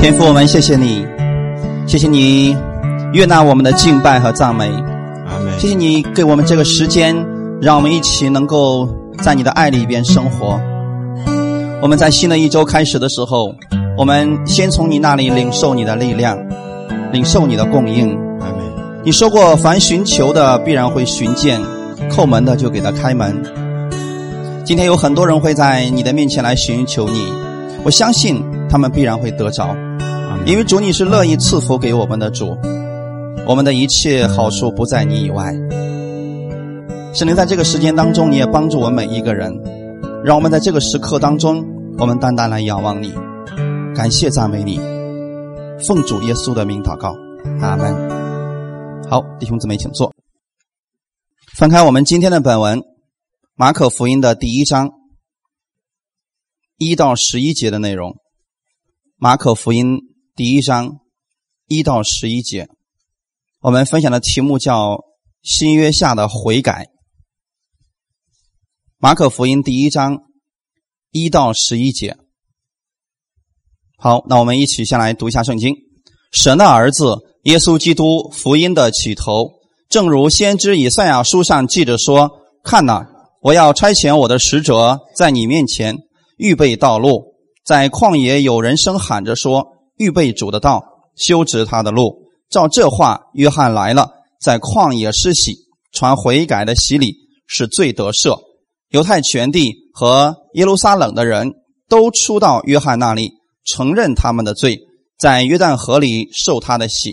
天父，我们谢谢你，谢谢你悦纳我们的敬拜和赞美，阿门。谢谢你给我们这个时间，让我们一起能够在你的爱里边生活。我们在新的一周开始的时候，我们先从你那里领受你的力量，领受你的供应。阿门。你说过，凡寻求的必然会寻见，叩门的就给他开门。今天有很多人会在你的面前来寻求你，我相信他们必然会得着。因为主你是乐意赐福给我们的主，我们的一切好处不在你以外。圣灵在这个时间当中，你也帮助我们每一个人，让我们在这个时刻当中，我们单单来仰望你，感谢赞美你，奉主耶稣的名祷告，阿门。好，弟兄姊妹，请坐。翻开我们今天的本文，马可福音的第一章一到十一节的内容。马可福音第一章一到十一节，我们分享的题目叫“新约下的悔改”。马可福音第一章一到十一节。好，那我们一起先来读一下圣经。神的儿子耶稣基督福音的起头，正如先知以赛亚书上记着说：“看哪，我要差遣我的使者在你面前预备道路。”在旷野有人声喊着说：“预备主的道，修直他的路。”照这话，约翰来了，在旷野施洗，传悔改的洗礼，是罪得赦。犹太全地和耶路撒冷的人都出到约翰那里，承认他们的罪，在约旦河里受他的洗。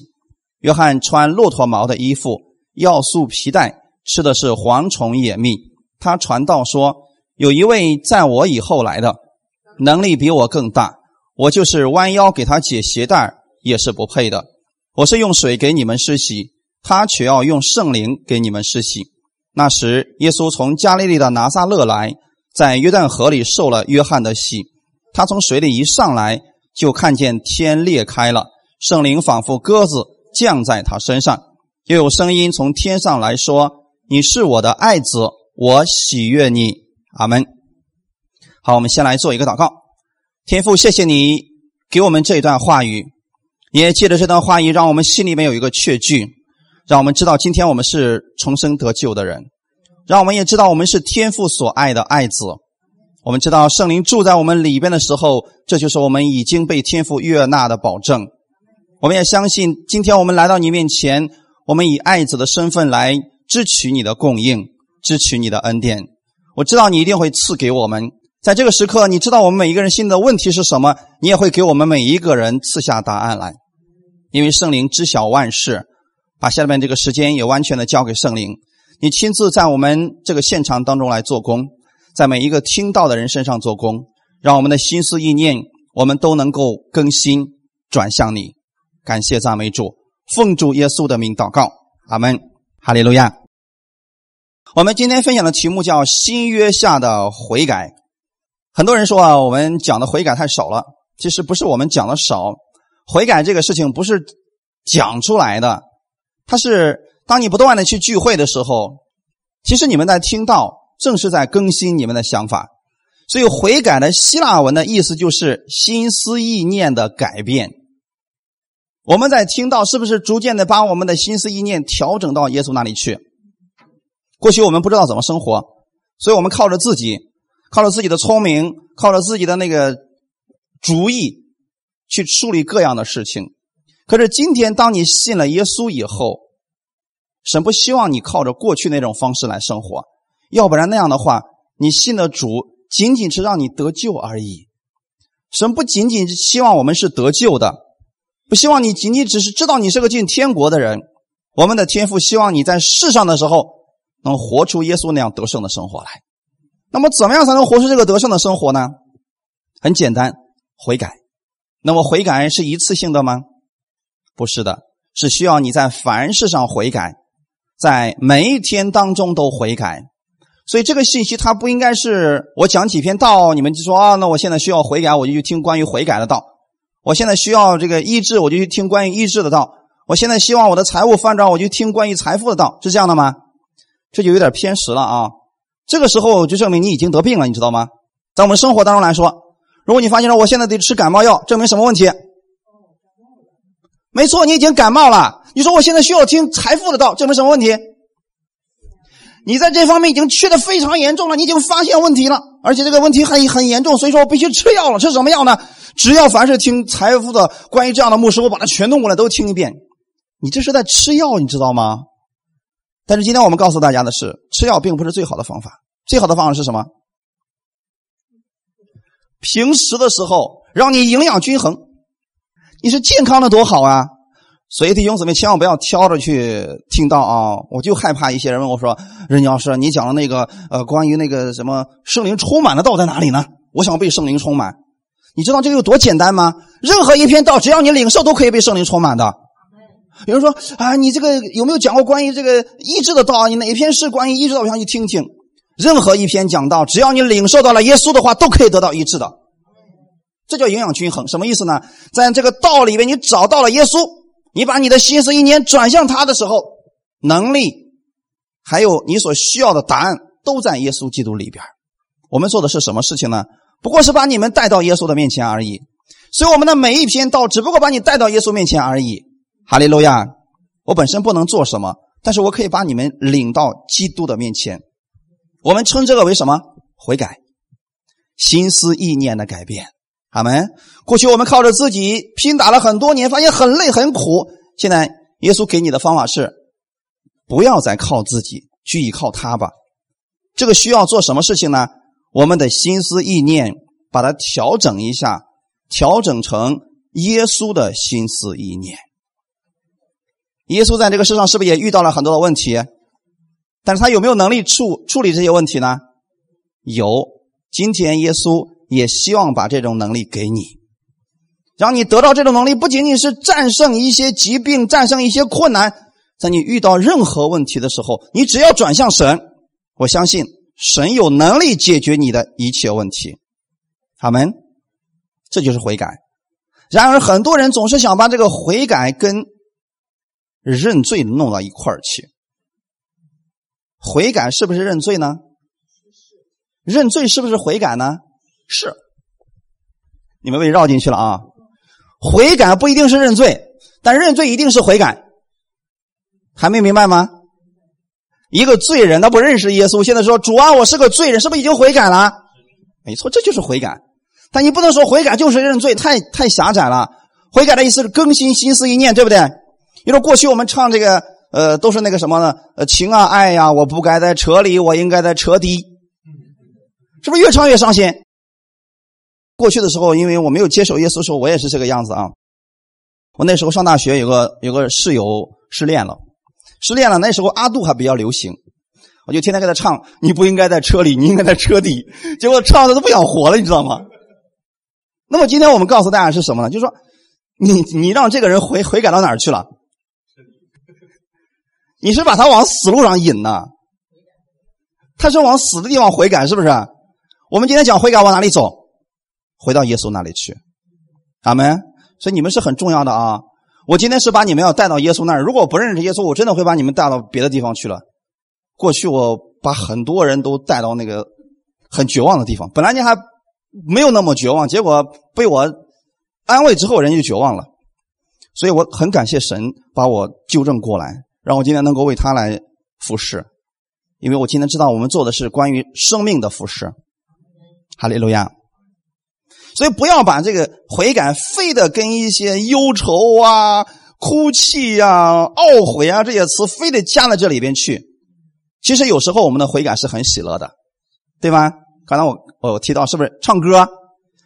约翰穿骆驼毛的衣服，要束皮带，吃的是蝗虫野蜜。他传道说：“有一位在我以后来的。”能力比我更大，我就是弯腰给他解鞋带也是不配的。我是用水给你们施洗，他却要用圣灵给你们施洗。那时，耶稣从加利利的拿撒勒来，在约旦河里受了约翰的洗。他从水里一上来，就看见天裂开了，圣灵仿佛鸽子降在他身上，又有声音从天上来说：“你是我的爱子，我喜悦你。”阿门。好，我们先来做一个祷告。天父，谢谢你给我们这一段话语，也借着这段话语，让我们心里面有一个确据，让我们知道今天我们是重生得救的人，让我们也知道我们是天父所爱的爱子。我们知道圣灵住在我们里边的时候，这就是我们已经被天父悦纳的保证。我们也相信，今天我们来到你面前，我们以爱子的身份来支取你的供应，支取你的恩典。我知道你一定会赐给我们。在这个时刻，你知道我们每一个人心里的问题是什么，你也会给我们每一个人赐下答案来，因为圣灵知晓万事。把下面这个时间也完全的交给圣灵，你亲自在我们这个现场当中来做工，在每一个听到的人身上做工，让我们的心思意念，我们都能够更新转向你。感谢赞美主，奉主耶稣的名祷告，阿门，哈利路亚。我们今天分享的题目叫新约下的悔改。很多人说啊，我们讲的悔改太少了。其实不是我们讲的少，悔改这个事情不是讲出来的，它是当你不断的去聚会的时候，其实你们在听到，正是在更新你们的想法。所以悔改的希腊文的意思就是心思意念的改变。我们在听到，是不是逐渐的把我们的心思意念调整到耶稣那里去？过去我们不知道怎么生活，所以我们靠着自己。靠着自己的聪明，靠着自己的那个主意去处理各样的事情。可是今天，当你信了耶稣以后，神不希望你靠着过去那种方式来生活，要不然那样的话，你信的主仅仅是让你得救而已。神不仅仅是希望我们是得救的，不希望你仅仅只是知道你是个进天国的人。我们的天父希望你在世上的时候能活出耶稣那样得胜的生活来。那么，怎么样才能活出这个得胜的生活呢？很简单，悔改。那么，悔改是一次性的吗？不是的，是需要你在凡事上悔改，在每一天当中都悔改。所以，这个信息它不应该是我讲几篇道，你们就说啊，那我现在需要悔改，我就去听关于悔改的道；我现在需要这个医治，我就去听关于医治的道；我现在希望我的财务翻转，我就听关于财富的道，是这样的吗？这就有点偏食了啊。这个时候就证明你已经得病了，你知道吗？在我们生活当中来说，如果你发现了我现在得吃感冒药，证明什么问题？没错，你已经感冒了。你说我现在需要听财富的道，这没什么问题。你在这方面已经缺的非常严重了，你已经发现问题了，而且这个问题很很严重，所以说我必须吃药了。吃什么药呢？只要凡是听财富的关于这样的牧师，我把它全弄过来都听一遍。你这是在吃药，你知道吗？但是今天我们告诉大家的是，吃药并不是最好的方法。最好的方法是什么？平时的时候让你营养均衡，你是健康的多好啊！所以弟兄姊妹千万不要挑着去听到啊！我就害怕一些人问我说：“任教师，你讲的那个呃关于那个什么圣灵充满的道在哪里呢？我想被圣灵充满。你知道这个有多简单吗？任何一篇道，只要你领受，都可以被圣灵充满的。有人说啊，你这个有没有讲过关于这个医治的道？你哪一篇是关于医治的？我想去听听。任何一篇讲道，只要你领受到了耶稣的话，都可以得到医治的。这叫营养均衡，什么意思呢？在这个道里面，你找到了耶稣，你把你的心思意念转向他的时候，能力还有你所需要的答案都在耶稣基督里边。我们做的是什么事情呢？不过是把你们带到耶稣的面前而已。所以我们的每一篇道，只不过把你带到耶稣面前而已。哈利路亚！我本身不能做什么，但是我可以把你们领到基督的面前。我们称这个为什么？悔改，心思意念的改变。阿门。过去我们靠着自己拼打了很多年，发现很累很苦。现在耶稣给你的方法是，不要再靠自己，去依靠他吧。这个需要做什么事情呢？我们的心思意念把它调整一下，调整成耶稣的心思意念。耶稣在这个世上是不是也遇到了很多的问题？但是他有没有能力处处理这些问题呢？有。今天耶稣也希望把这种能力给你，让你得到这种能力，不仅仅是战胜一些疾病、战胜一些困难，在你遇到任何问题的时候，你只要转向神，我相信神有能力解决你的一切问题。阿门。这就是悔改。然而，很多人总是想把这个悔改跟认罪弄到一块儿去。悔改是不是认罪呢？认罪是不是悔改呢？是。你们被绕进去了啊！悔改不一定是认罪，但认罪一定是悔改。还没明白吗？一个罪人他不认识耶稣，现在说主啊，我是个罪人，是不是已经悔改了？没错，这就是悔改。但你不能说悔改就是认罪，太太狭窄了。悔改的意思是更新心思意念，对不对？你说过去我们唱这个。呃，都是那个什么呢？呃，情啊，爱呀，我不该在车里，我应该在车底，是不是越唱越伤心？过去的时候，因为我没有接受耶稣的时候，我也是这个样子啊。我那时候上大学，有个有个室友失恋了，失恋了。那时候阿杜还比较流行，我就天天给他唱：“你不应该在车里，你应该在车底。”结果唱的都不想活了，你知道吗？那么今天我们告诉大家是什么呢？就是说，你你让这个人悔悔改到哪儿去了？你是把他往死路上引呢？他是往死的地方悔改，是不是？我们今天讲悔改往哪里走？回到耶稣那里去，阿门。所以你们是很重要的啊！我今天是把你们要带到耶稣那儿。如果我不认识耶稣，我真的会把你们带到别的地方去了。过去我把很多人都带到那个很绝望的地方，本来你还没有那么绝望，结果被我安慰之后，人家就绝望了。所以我很感谢神把我纠正过来。让我今天能够为他来服侍，因为我今天知道我们做的是关于生命的服侍。哈利路亚！所以不要把这个悔改非得跟一些忧愁啊、哭泣呀、懊悔啊这些词非得加在这里边去。其实有时候我们的悔改是很喜乐的，对吧？刚才我我提到是不是唱歌？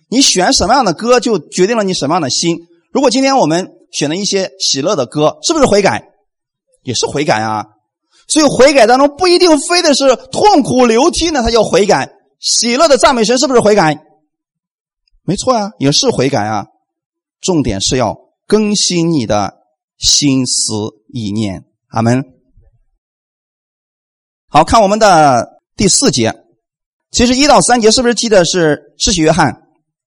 你选什么样的歌就决定了你什么样的心。如果今天我们选了一些喜乐的歌，是不是悔改？也是悔改啊，所以悔改当中不一定非得是痛苦流涕呢，他叫悔改；喜乐的赞美神是不是悔改？没错啊，也是悔改啊。重点是要更新你的心思意念。阿门。好看我们的第四节，其实一到三节是不是记得是施洗约翰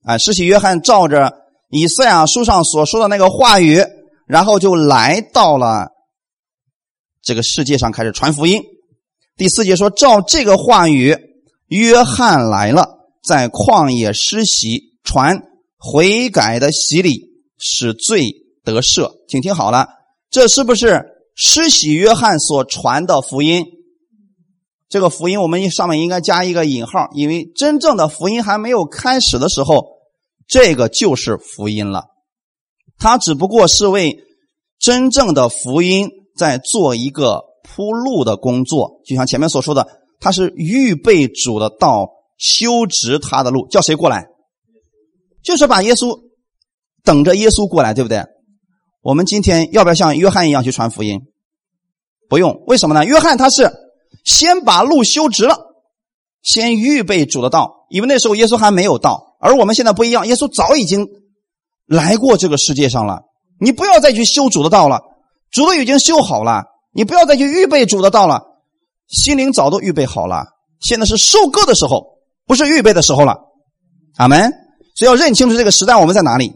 啊？施洗约翰照着以赛亚书上所说的那个话语，然后就来到了。这个世界上开始传福音。第四节说：“照这个话语，约翰来了，在旷野施洗，传悔改的洗礼，使罪得赦。请听好了，这是不是施洗约翰所传的福音？这个福音我们上面应该加一个引号，因为真正的福音还没有开始的时候，这个就是福音了。它只不过是为真正的福音在做一个铺路的工作，就像前面所说的，他是预备主的道，修直他的路，叫谁过来？就是把耶稣等着耶稣过来，对不对？我们今天要不要像约翰一样去传福音？不用，为什么呢？约翰他是先把路修直了，先预备主的道，因为那时候耶稣还没有到，而我们现在不一样，耶稣早已经。来过这个世界上了，你不要再去修主的道了，主都已经修好了，你不要再去预备主的道了，心灵早都预备好了，现在是收割的时候，不是预备的时候了。阿门。所以要认清楚这个时代我们在哪里。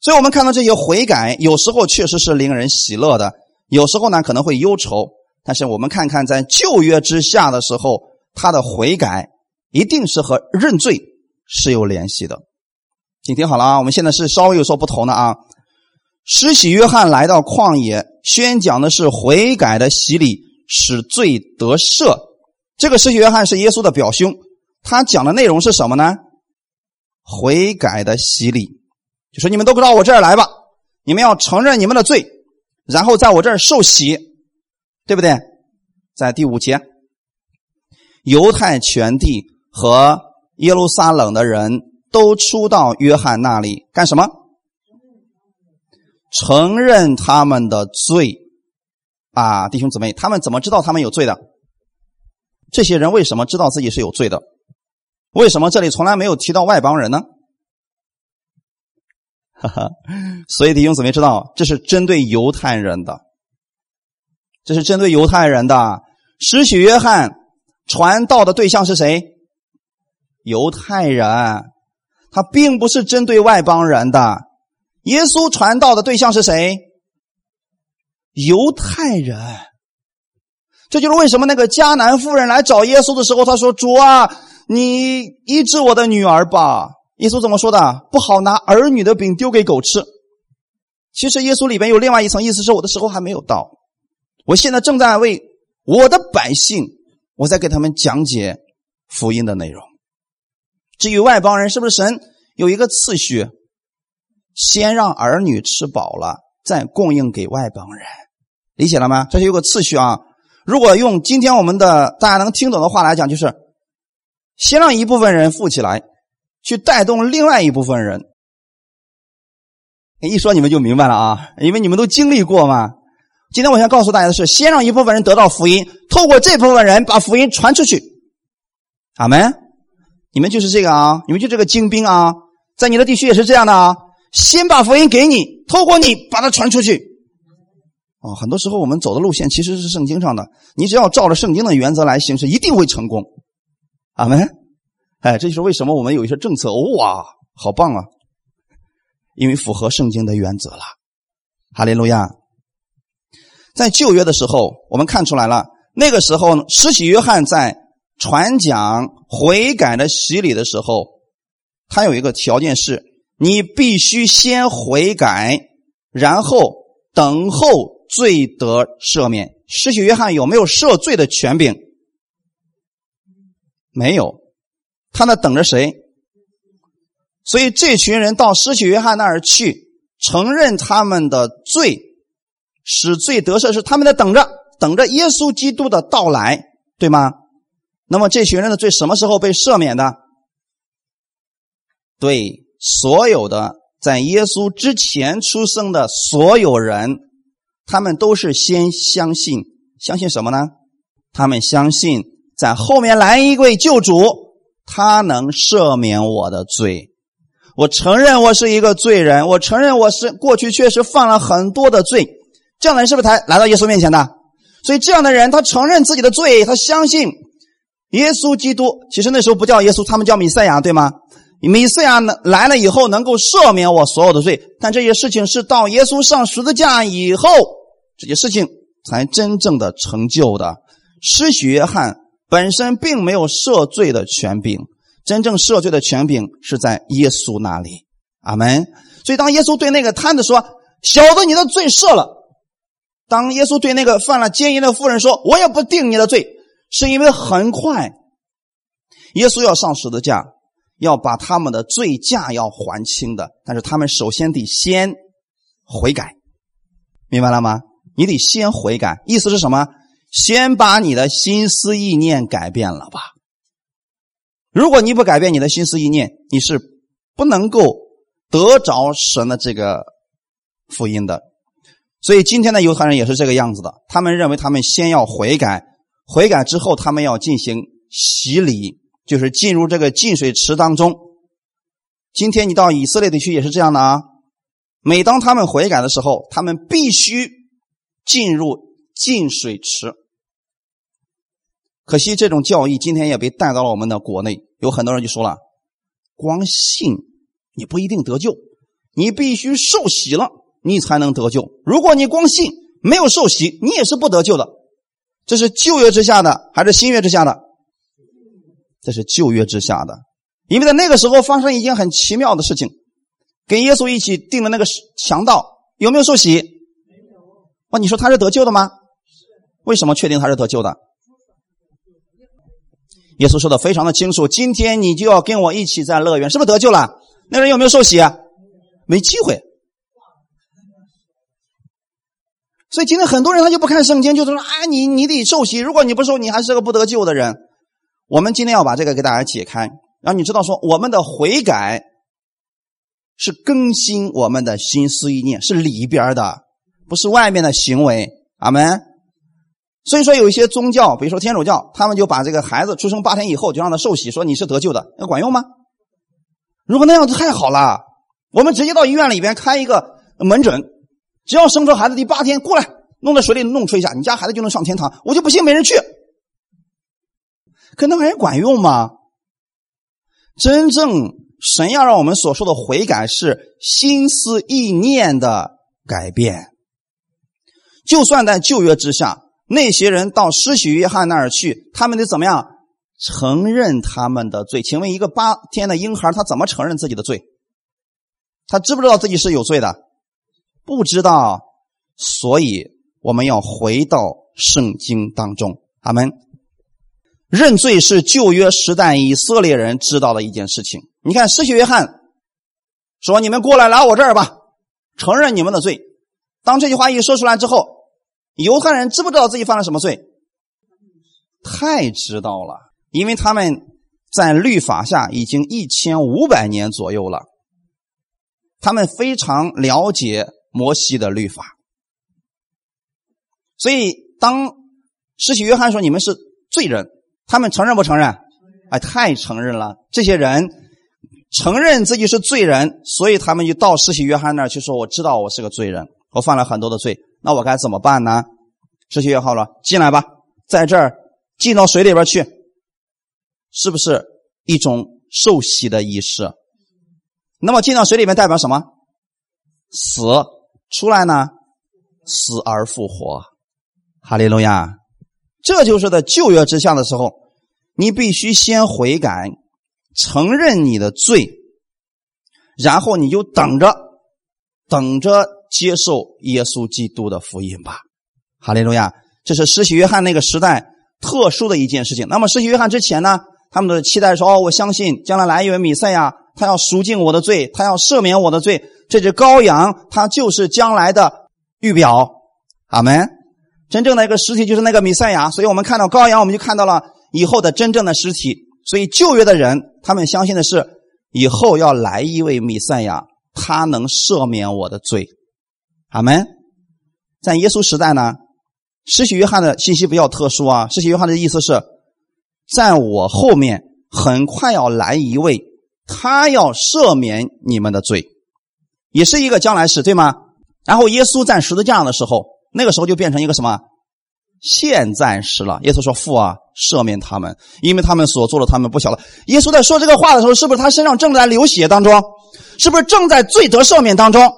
所以我们看到这些悔改，有时候确实是令人喜乐的，有时候呢可能会忧愁。但是我们看看在旧约之下的时候，他的悔改一定是和认罪是有联系的。请听好了啊！我们现在是稍微有所不同的啊。施洗约翰来到旷野，宣讲的是悔改的洗礼，使罪得赦。这个施洗约翰是耶稣的表兄，他讲的内容是什么呢？悔改的洗礼，就说你们都到我这儿来吧，你们要承认你们的罪，然后在我这儿受洗，对不对？在第五节，犹太全地和耶路撒冷的人。都出到约翰那里干什么？承认他们的罪啊，弟兄姊妹，他们怎么知道他们有罪的？这些人为什么知道自己是有罪的？为什么这里从来没有提到外邦人呢？哈哈，所以弟兄姊妹知道，这是针对犹太人的，这是针对犹太人的。施洗约翰传道的对象是谁？犹太人。他并不是针对外邦人的，耶稣传道的对象是谁？犹太人。这就是为什么那个迦南妇人来找耶稣的时候，他说：“主啊，你医治我的女儿吧。”耶稣怎么说的？不好拿儿女的饼丢给狗吃。其实耶稣里边有另外一层意思，是我的时候还没有到，我现在正在为我的百姓，我在给他们讲解福音的内容。至于外邦人，是不是神有一个次序，先让儿女吃饱了，再供应给外邦人？理解了吗？这是有个次序啊。如果用今天我们的大家能听懂的话来讲，就是先让一部分人富起来，去带动另外一部分人。一说你们就明白了啊，因为你们都经历过嘛。今天我想告诉大家的是，先让一部分人得到福音，透过这部分人把福音传出去。阿门。你们就是这个啊！你们就这个精兵啊，在你的地区也是这样的啊。先把福音给你，透过你把它传出去。哦，很多时候我们走的路线其实是圣经上的，你只要照着圣经的原则来行事，一定会成功。阿门。哎，这就是为什么我们有一些政策，哇，好棒啊！因为符合圣经的原则了。哈利路亚。在旧约的时候，我们看出来了，那个时候施洗约翰在。传讲悔改的洗礼的时候，他有一个条件是：你必须先悔改，然后等候罪得赦免。施洗约翰有没有赦罪的权柄？没有，他那等着谁？所以这群人到施洗约翰那儿去，承认他们的罪，使罪得赦，是他们在等着，等着耶稣基督的到来，对吗？那么这群人的罪什么时候被赦免的？对，所有的在耶稣之前出生的所有人，他们都是先相信，相信什么呢？他们相信在后面来一位救主，他能赦免我的罪。我承认我是一个罪人，我承认我是过去确实犯了很多的罪。这样的人是不是才来到耶稣面前的？所以这样的人，他承认自己的罪，他相信。耶稣基督其实那时候不叫耶稣，他们叫弥赛亚，对吗？米赛亚呢来了以后能够赦免我所有的罪，但这些事情是到耶稣上十字架以后，这些事情才真正的成就的。施洗约翰本身并没有赦罪的权柄，真正赦罪的权柄是在耶稣那里。阿门。所以当耶稣对那个摊子说：“小子，你的罪赦了。”当耶稣对那个犯了奸淫的妇人说：“我也不定你的罪。”是因为很快，耶稣要上十字架，要把他们的罪价要还清的。但是他们首先得先悔改，明白了吗？你得先悔改，意思是什么？先把你的心思意念改变了吧。如果你不改变你的心思意念，你是不能够得着神的这个福音的。所以今天的犹太人也是这个样子的，他们认为他们先要悔改，悔改之后他们要进行洗礼，就是进入这个净水池当中。今天你到以色列地区也是这样的啊，每当他们悔改的时候，他们必须进入净水池。可惜这种教义今天也被带到了我们的国内，有很多人就说了：光信你不一定得救，你必须受洗了。你才能得救。如果你光信没有受洗，你也是不得救的。这是旧约之下的还是新约之下的？这是旧约之下的，因为在那个时候发生一件很奇妙的事情，跟耶稣一起定的那个强盗有没有受洗？没有。哇，你说他是得救的吗？为什么确定他是得救的？耶稣说的非常的清楚，今天你就要跟我一起在乐园，是不是得救了？那人有没有受洗？没机会。所以今天很多人他就不看圣经，就是说啊，你你得受洗，如果你不受，你还是个不得救的人。我们今天要把这个给大家解开，让你知道说，我们的悔改是更新我们的心思意念，是里边的，不是外面的行为。阿门。所以说，有一些宗教，比如说天主教，他们就把这个孩子出生八天以后就让他受洗，说你是得救的，那管用吗？如果那样子太好了，我们直接到医院里边开一个门诊。只要生出孩子第八天过来，弄在水里弄吹一下，你家孩子就能上天堂。我就不信没人去。可那玩意管用吗？真正神要让我们所说的悔改是心思意念的改变。就算在旧约之下，那些人到施洗约翰那儿去，他们得怎么样承认他们的罪？请问一个八天的婴孩，他怎么承认自己的罪？他知不知道自己是有罪的？不知道，所以我们要回到圣经当中。阿门。认罪是旧约时代以色列人知道的一件事情。你看，施洗约翰说：“你们过来来我这儿吧，承认你们的罪。”当这句话一说出来之后，犹太人知不知道自己犯了什么罪？太知道了，因为他们在律法下已经一千五百年左右了，他们非常了解。摩西的律法，所以当施洗约翰说你们是罪人，他们承认不承认？哎，太承认了。这些人承认自己是罪人，所以他们就到施洗约翰那儿去说：“我知道我是个罪人，我犯了很多的罪，那我该怎么办呢？”施洗约翰了，进来吧，在这儿进到水里边去，是不是一种受洗的仪式？那么进到水里面代表什么？死。出来呢，死而复活，哈利路亚！这就是在旧约之下的时候，你必须先悔改，承认你的罪，然后你就等着，等着接受耶稣基督的福音吧，哈利路亚！这是施洗约翰那个时代特殊的一件事情。那么施洗约翰之前呢，他们的期待说：“哦，我相信将来来一位弥赛亚，他要赎尽我的罪，他要赦免我的罪。”这只羔羊，它就是将来的预表，阿门。真正的一个实体就是那个弥赛亚，所以我们看到羔羊，我们就看到了以后的真正的实体。所以旧约的人，他们相信的是以后要来一位弥赛亚，他能赦免我的罪，阿门。在耶稣时代呢，施洗约翰的信息比较特殊啊。施洗约翰的意思是，在我后面很快要来一位，他要赦免你们的罪。也是一个将来时，对吗？然后耶稣在十字架上的时候，那个时候就变成一个什么现在时了。耶稣说：“父啊，赦免他们，因为他们所做的，他们不晓得。”耶稣在说这个话的时候，是不是他身上正在流血当中？是不是正在罪得赦免当中？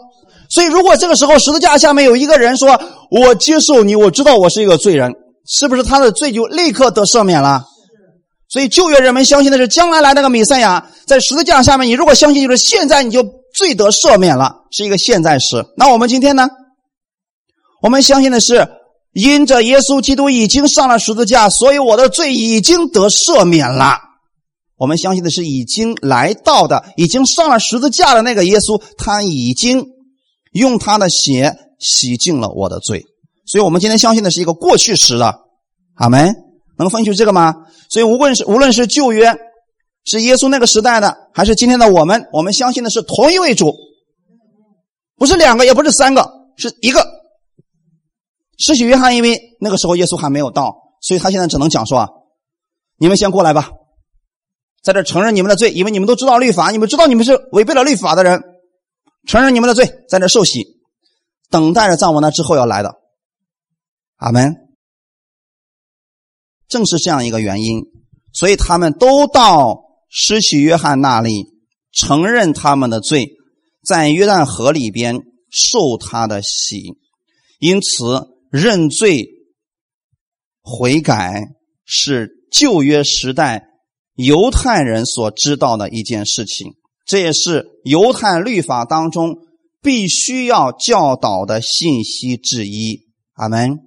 所以，如果这个时候十字架下面有一个人说：“我接受你，我知道我是一个罪人”，是不是他的罪就立刻得赦免了？所以旧约人们相信的是将来来那个弥赛亚在十字架下面。你如果相信，就是现在你就。罪得赦免了，是一个现在时。那我们今天呢？我们相信的是，因着耶稣基督已经上了十字架，所以我的罪已经得赦免了。我们相信的是，已经来到的、已经上了十字架的那个耶稣，他已经用他的血洗净了我的罪。所以，我们今天相信的是一个过去时的。阿门。能分析这个吗？所以，无论是无论是旧约，是耶稣那个时代的，还是今天的我们，我们相信的是同一位主，不是两个，也不是三个，是一个。施洗约翰因为那个时候耶稣还没有到，所以他现在只能讲说：“啊你们先过来吧，在这承认你们的罪，因为你们都知道律法，你们知道你们是违背了律法的人，承认你们的罪，在这受洗，等待着在我那之后要来的。”阿门。正是这样一个原因，所以他们都到施洗约翰那里承认他们的罪，在约旦河里边受他的洗，因此。认罪悔改是旧约时代犹太人所知道的一件事情，这也是犹太律法当中必须要教导的信息之一。阿门。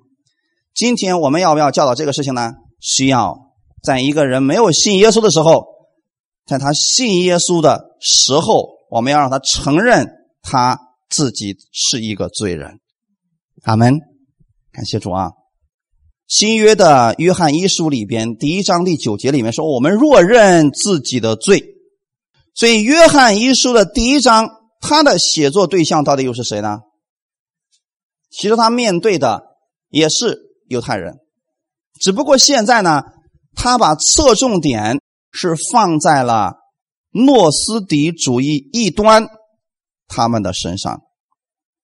今天我们要不要教导这个事情呢？需要。在一个人没有信耶稣的时候，在他信耶稣的时候，我们要让他承认他自己是一个罪人。阿门。感谢主啊！新约的约翰一书里边第一章第九节里面说：“我们若认自己的罪。”所以约翰一书的第一章，他的写作对象到底又是谁呢？其实他面对的也是犹太人，只不过现在呢，他把侧重点是放在了诺斯底主义异端他们的身上。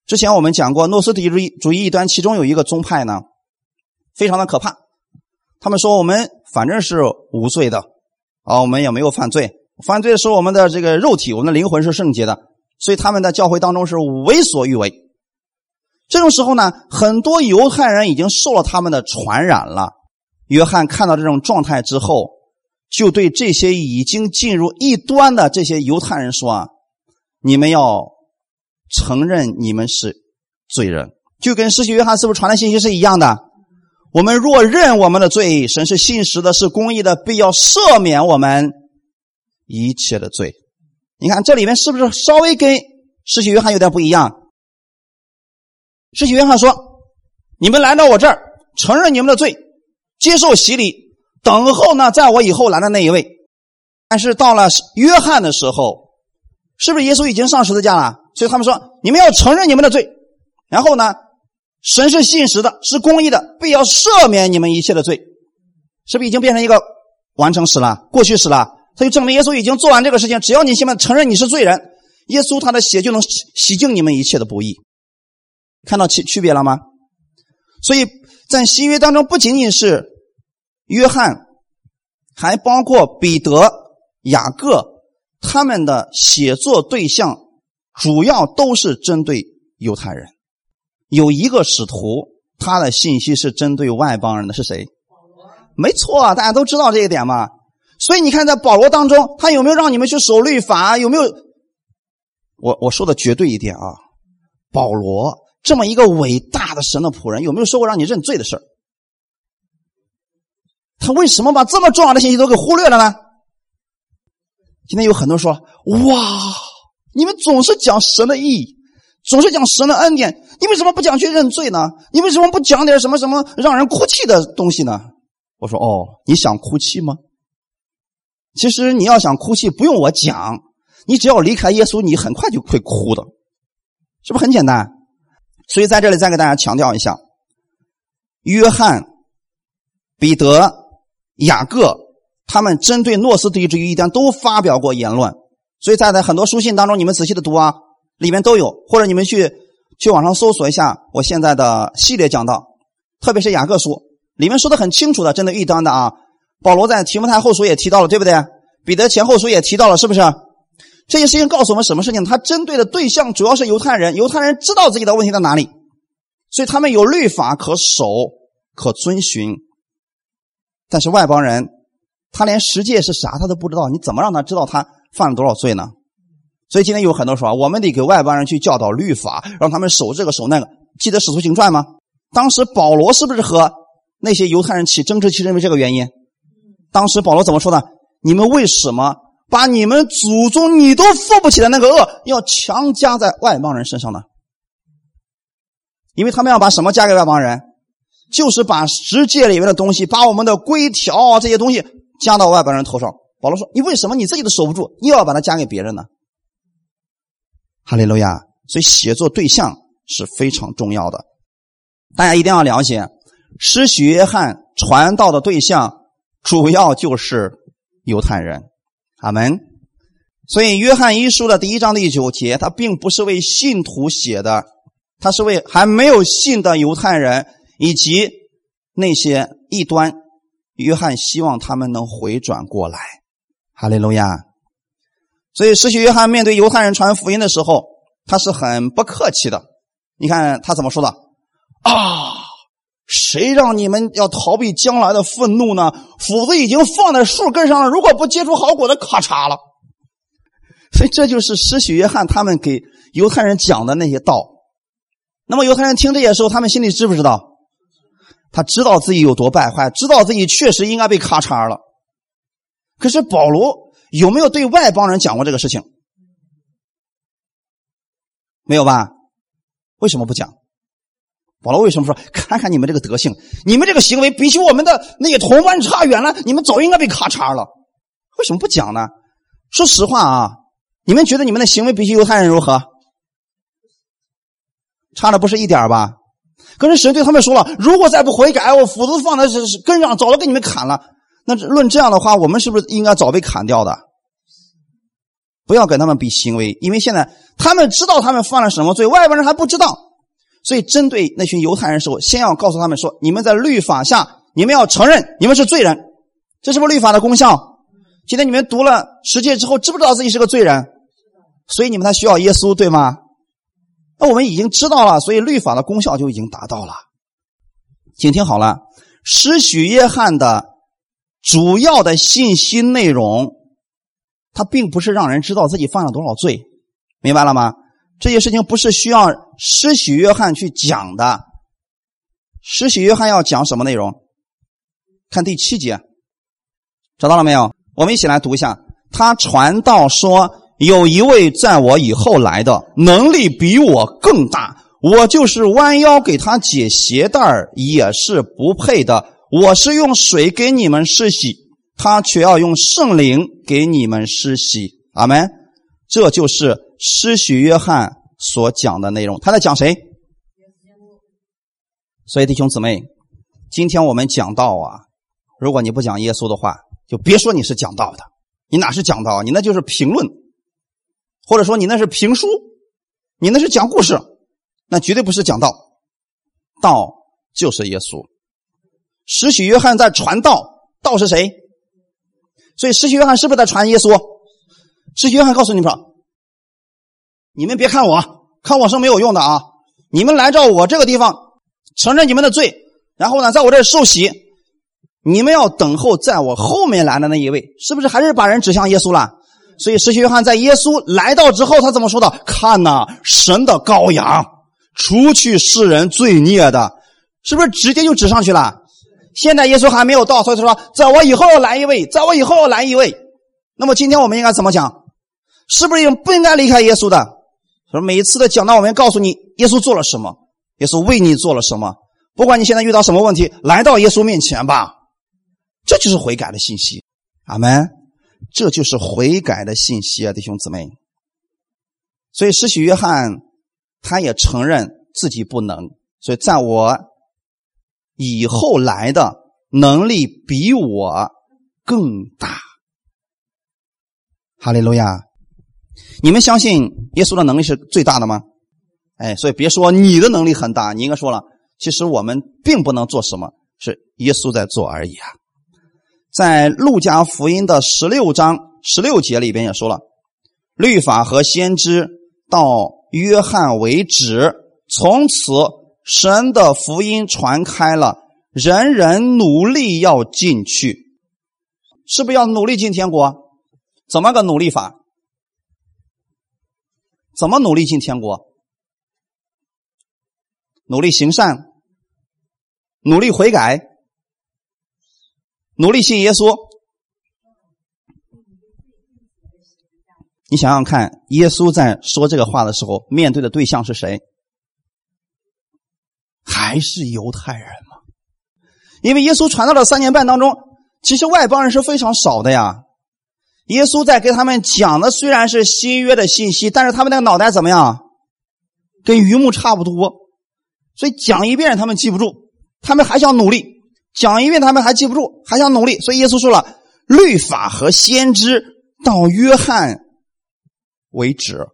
之前我们讲过，诺斯底主义主义一端，其中有一个宗派呢，非常的可怕。他们说我们反正是无罪的，啊，我们也没有犯罪。犯罪的时候，我们的这个肉体，我们的灵魂是圣洁的，所以他们在教会当中是为所欲为。这种时候呢，很多犹太人已经受了他们的传染了。约翰看到这种状态之后，就对这些已经进入异端的这些犹太人说：“啊，你们要。”承认你们是罪人，就跟施洗约翰是不是传的信息是一样的？我们若认我们的罪，神是信实的，是公义的，必要赦免我们一切的罪。你看这里面是不是稍微跟施洗约翰有点不一样？施洗约翰说：“你们来到我这儿，承认你们的罪，接受洗礼，等候呢，在我以后来的那一位。”但是到了约翰的时候，是不是耶稣已经上十字架了？所以他们说：“你们要承认你们的罪，然后呢，神是信实的，是公义的，必要赦免你们一切的罪。”是不是已经变成一个完成时了、过去时了？他就证明耶稣已经做完这个事情。只要你现在承认你是罪人，耶稣他的血就能洗净你们一切的不义。看到区区别了吗？所以在新约当中，不仅仅是约翰，还包括彼得、雅各他们的写作对象。主要都是针对犹太人，有一个使徒，他的信息是针对外邦人的，是谁？没错，大家都知道这一点嘛。所以你看，在保罗当中，他有没有让你们去守律法？有没有？我我说的绝对一点啊，保罗这么一个伟大的神的仆人，有没有说过让你认罪的事他为什么把这么重要的信息都给忽略了呢？今天有很多说，哇。你们总是讲神的意义，总是讲神的恩典，你为什么不讲去认罪呢？你为什么不讲点什么什么让人哭泣的东西呢？我说哦，你想哭泣吗？其实你要想哭泣，不用我讲，你只要离开耶稣，你很快就会哭的，是不是很简单？所以在这里再给大家强调一下，约翰、彼得、雅各他们针对诺斯底主义一端都发表过言论。所以在在很多书信当中，你们仔细的读啊，里面都有，或者你们去去网上搜索一下我现在的系列讲道，特别是雅各书里面说的很清楚的，针对异端的啊。保罗在提摩太后书也提到了，对不对？彼得前后书也提到了，是不是？这些事情告诉我们什么事情？他针对的对象主要是犹太人，犹太人知道自己的问题在哪里，所以他们有律法可守可遵循。但是外邦人，他连十诫是啥他都不知道，你怎么让他知道他？犯了多少罪呢？所以今天有很多说，我们得给外邦人去教导律法，让他们守这个守那个。记得《使徒行传》吗？当时保罗是不是和那些犹太人起争执，其实因为这个原因。当时保罗怎么说的？你们为什么把你们祖宗你都负不起的那个恶，要强加在外邦人身上呢？因为他们要把什么加给外邦人？就是把十诫里面的东西，把我们的规条这些东西加到外邦人头上。保罗说：“你为什么你自己都守不住，又要把它加给别人呢？”哈利路亚！所以写作对象是非常重要的，大家一定要了解。施许约翰传道的对象主要就是犹太人。阿门。所以约翰一书的第一章第九节，他并不是为信徒写的，他是为还没有信的犹太人以及那些异端。约翰希望他们能回转过来。哈利路亚。所以，施洗约翰面对犹太人传福音的时候，他是很不客气的。你看他怎么说的？啊，谁让你们要逃避将来的愤怒呢？斧子已经放在树根上了，如果不结出好果子，咔嚓了。所以，这就是施洗约翰他们给犹太人讲的那些道。那么，犹太人听这些时候，他们心里知不知道？他知道自己有多败坏，知道自己确实应该被咔嚓了。可是保罗。有没有对外邦人讲过这个事情？没有吧？为什么不讲？保罗为什么说看看你们这个德性，你们这个行为比起我们的那些同伴差远了，你们早应该被咔嚓了。为什么不讲呢？说实话啊，你们觉得你们的行为比起犹太人如何？差的不是一点吧？可是神对他们说了，如果再不悔改，我斧子放在根上，早都给你们砍了。那论这样的话，我们是不是应该早被砍掉的？不要跟他们比行为，因为现在他们知道他们犯了什么罪，外边人还不知道。所以，针对那群犹太人时候，先要告诉他们说：你们在律法下，你们要承认你们是罪人，这是不是律法的功效？今天你们读了十诫之后，知不知道自己是个罪人？所以你们才需要耶稣，对吗？那我们已经知道了，所以律法的功效就已经达到了。请听好了，施许约翰的。主要的信息内容，它并不是让人知道自己犯了多少罪，明白了吗？这些事情不是需要施洗约翰去讲的。施洗约翰要讲什么内容？看第七节，找到了没有？我们一起来读一下。他传道说：“有一位在我以后来的，能力比我更大，我就是弯腰给他解鞋带也是不配的。”我是用水给你们施洗，他却要用圣灵给你们施洗。阿门。这就是施洗约翰所讲的内容。他在讲谁？所以弟兄姊妹，今天我们讲道啊，如果你不讲耶稣的话，就别说你是讲道的，你哪是讲道？你那就是评论，或者说你那是评书，你那是讲故事，那绝对不是讲道。道就是耶稣。施洗约翰在传道，道是谁？所以施洗约翰是不是在传耶稣？施洗约翰告诉你们说：“你们别看我，看我是没有用的啊！你们来到我这个地方，承认你们的罪，然后呢，在我这受洗，你们要等候在我后面来的那一位，是不是还是把人指向耶稣了？所以施洗约翰在耶稣来到之后，他怎么说的？看呐，神的羔羊，除去世人罪孽的，是不是直接就指上去了？”现在耶稣还没有到，所以说，在我以后要来一位，在我以后要来一位。那么今天我们应该怎么讲？是不是应不应该离开耶稣的？说每一次的讲到，我们告诉你，耶稣做了什么，耶稣为你做了什么。不管你现在遇到什么问题，来到耶稣面前吧。这就是悔改的信息，阿门。这就是悔改的信息啊，弟兄姊妹。所以施洗约翰他也承认自己不能，所以在我。以后来的能力比我更大，哈利路亚！你们相信耶稣的能力是最大的吗？哎，所以别说你的能力很大，你应该说了，其实我们并不能做什么，是耶稣在做而已啊。在路加福音的十六章十六节里边也说了，律法和先知到约翰为止，从此。神的福音传开了，人人努力要进去，是不是要努力进天国？怎么个努力法？怎么努力进天国？努力行善，努力悔改，努力信耶稣。你想想看，耶稣在说这个话的时候，面对的对象是谁？还是犹太人吗？因为耶稣传道的三年半当中，其实外邦人是非常少的呀。耶稣在给他们讲的虽然是新约的信息，但是他们那个脑袋怎么样？跟榆木差不多，所以讲一遍他们记不住，他们还想努力；讲一遍他们还记不住，还想努力。所以耶稣说了：“律法和先知到约翰为止。”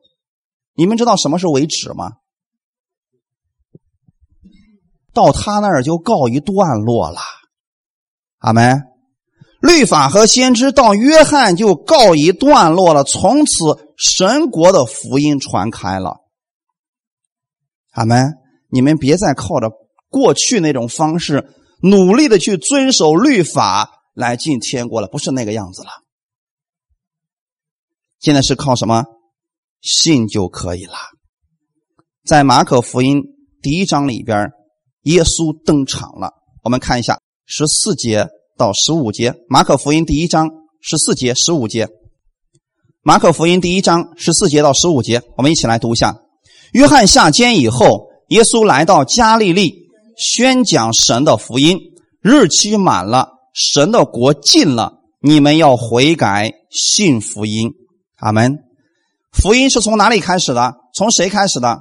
你们知道什么是为止吗？到他那儿就告一段落了。阿门。律法和先知到约翰就告一段落了，从此神国的福音传开了。阿门！你们别再靠着过去那种方式努力的去遵守律法来进天国了，不是那个样子了。现在是靠什么？信就可以了。在马可福音第一章里边，耶稣登场了。我们看一下十四节。到十五节，马可福音第一章十四节、十五节。马可福音第一章十四节到十五节，我们一起来读一下。约翰下监以后，耶稣来到加利利，宣讲神的福音。日期满了，神的国近了，你们要悔改，信福音。阿门。福音是从哪里开始的？从谁开始的？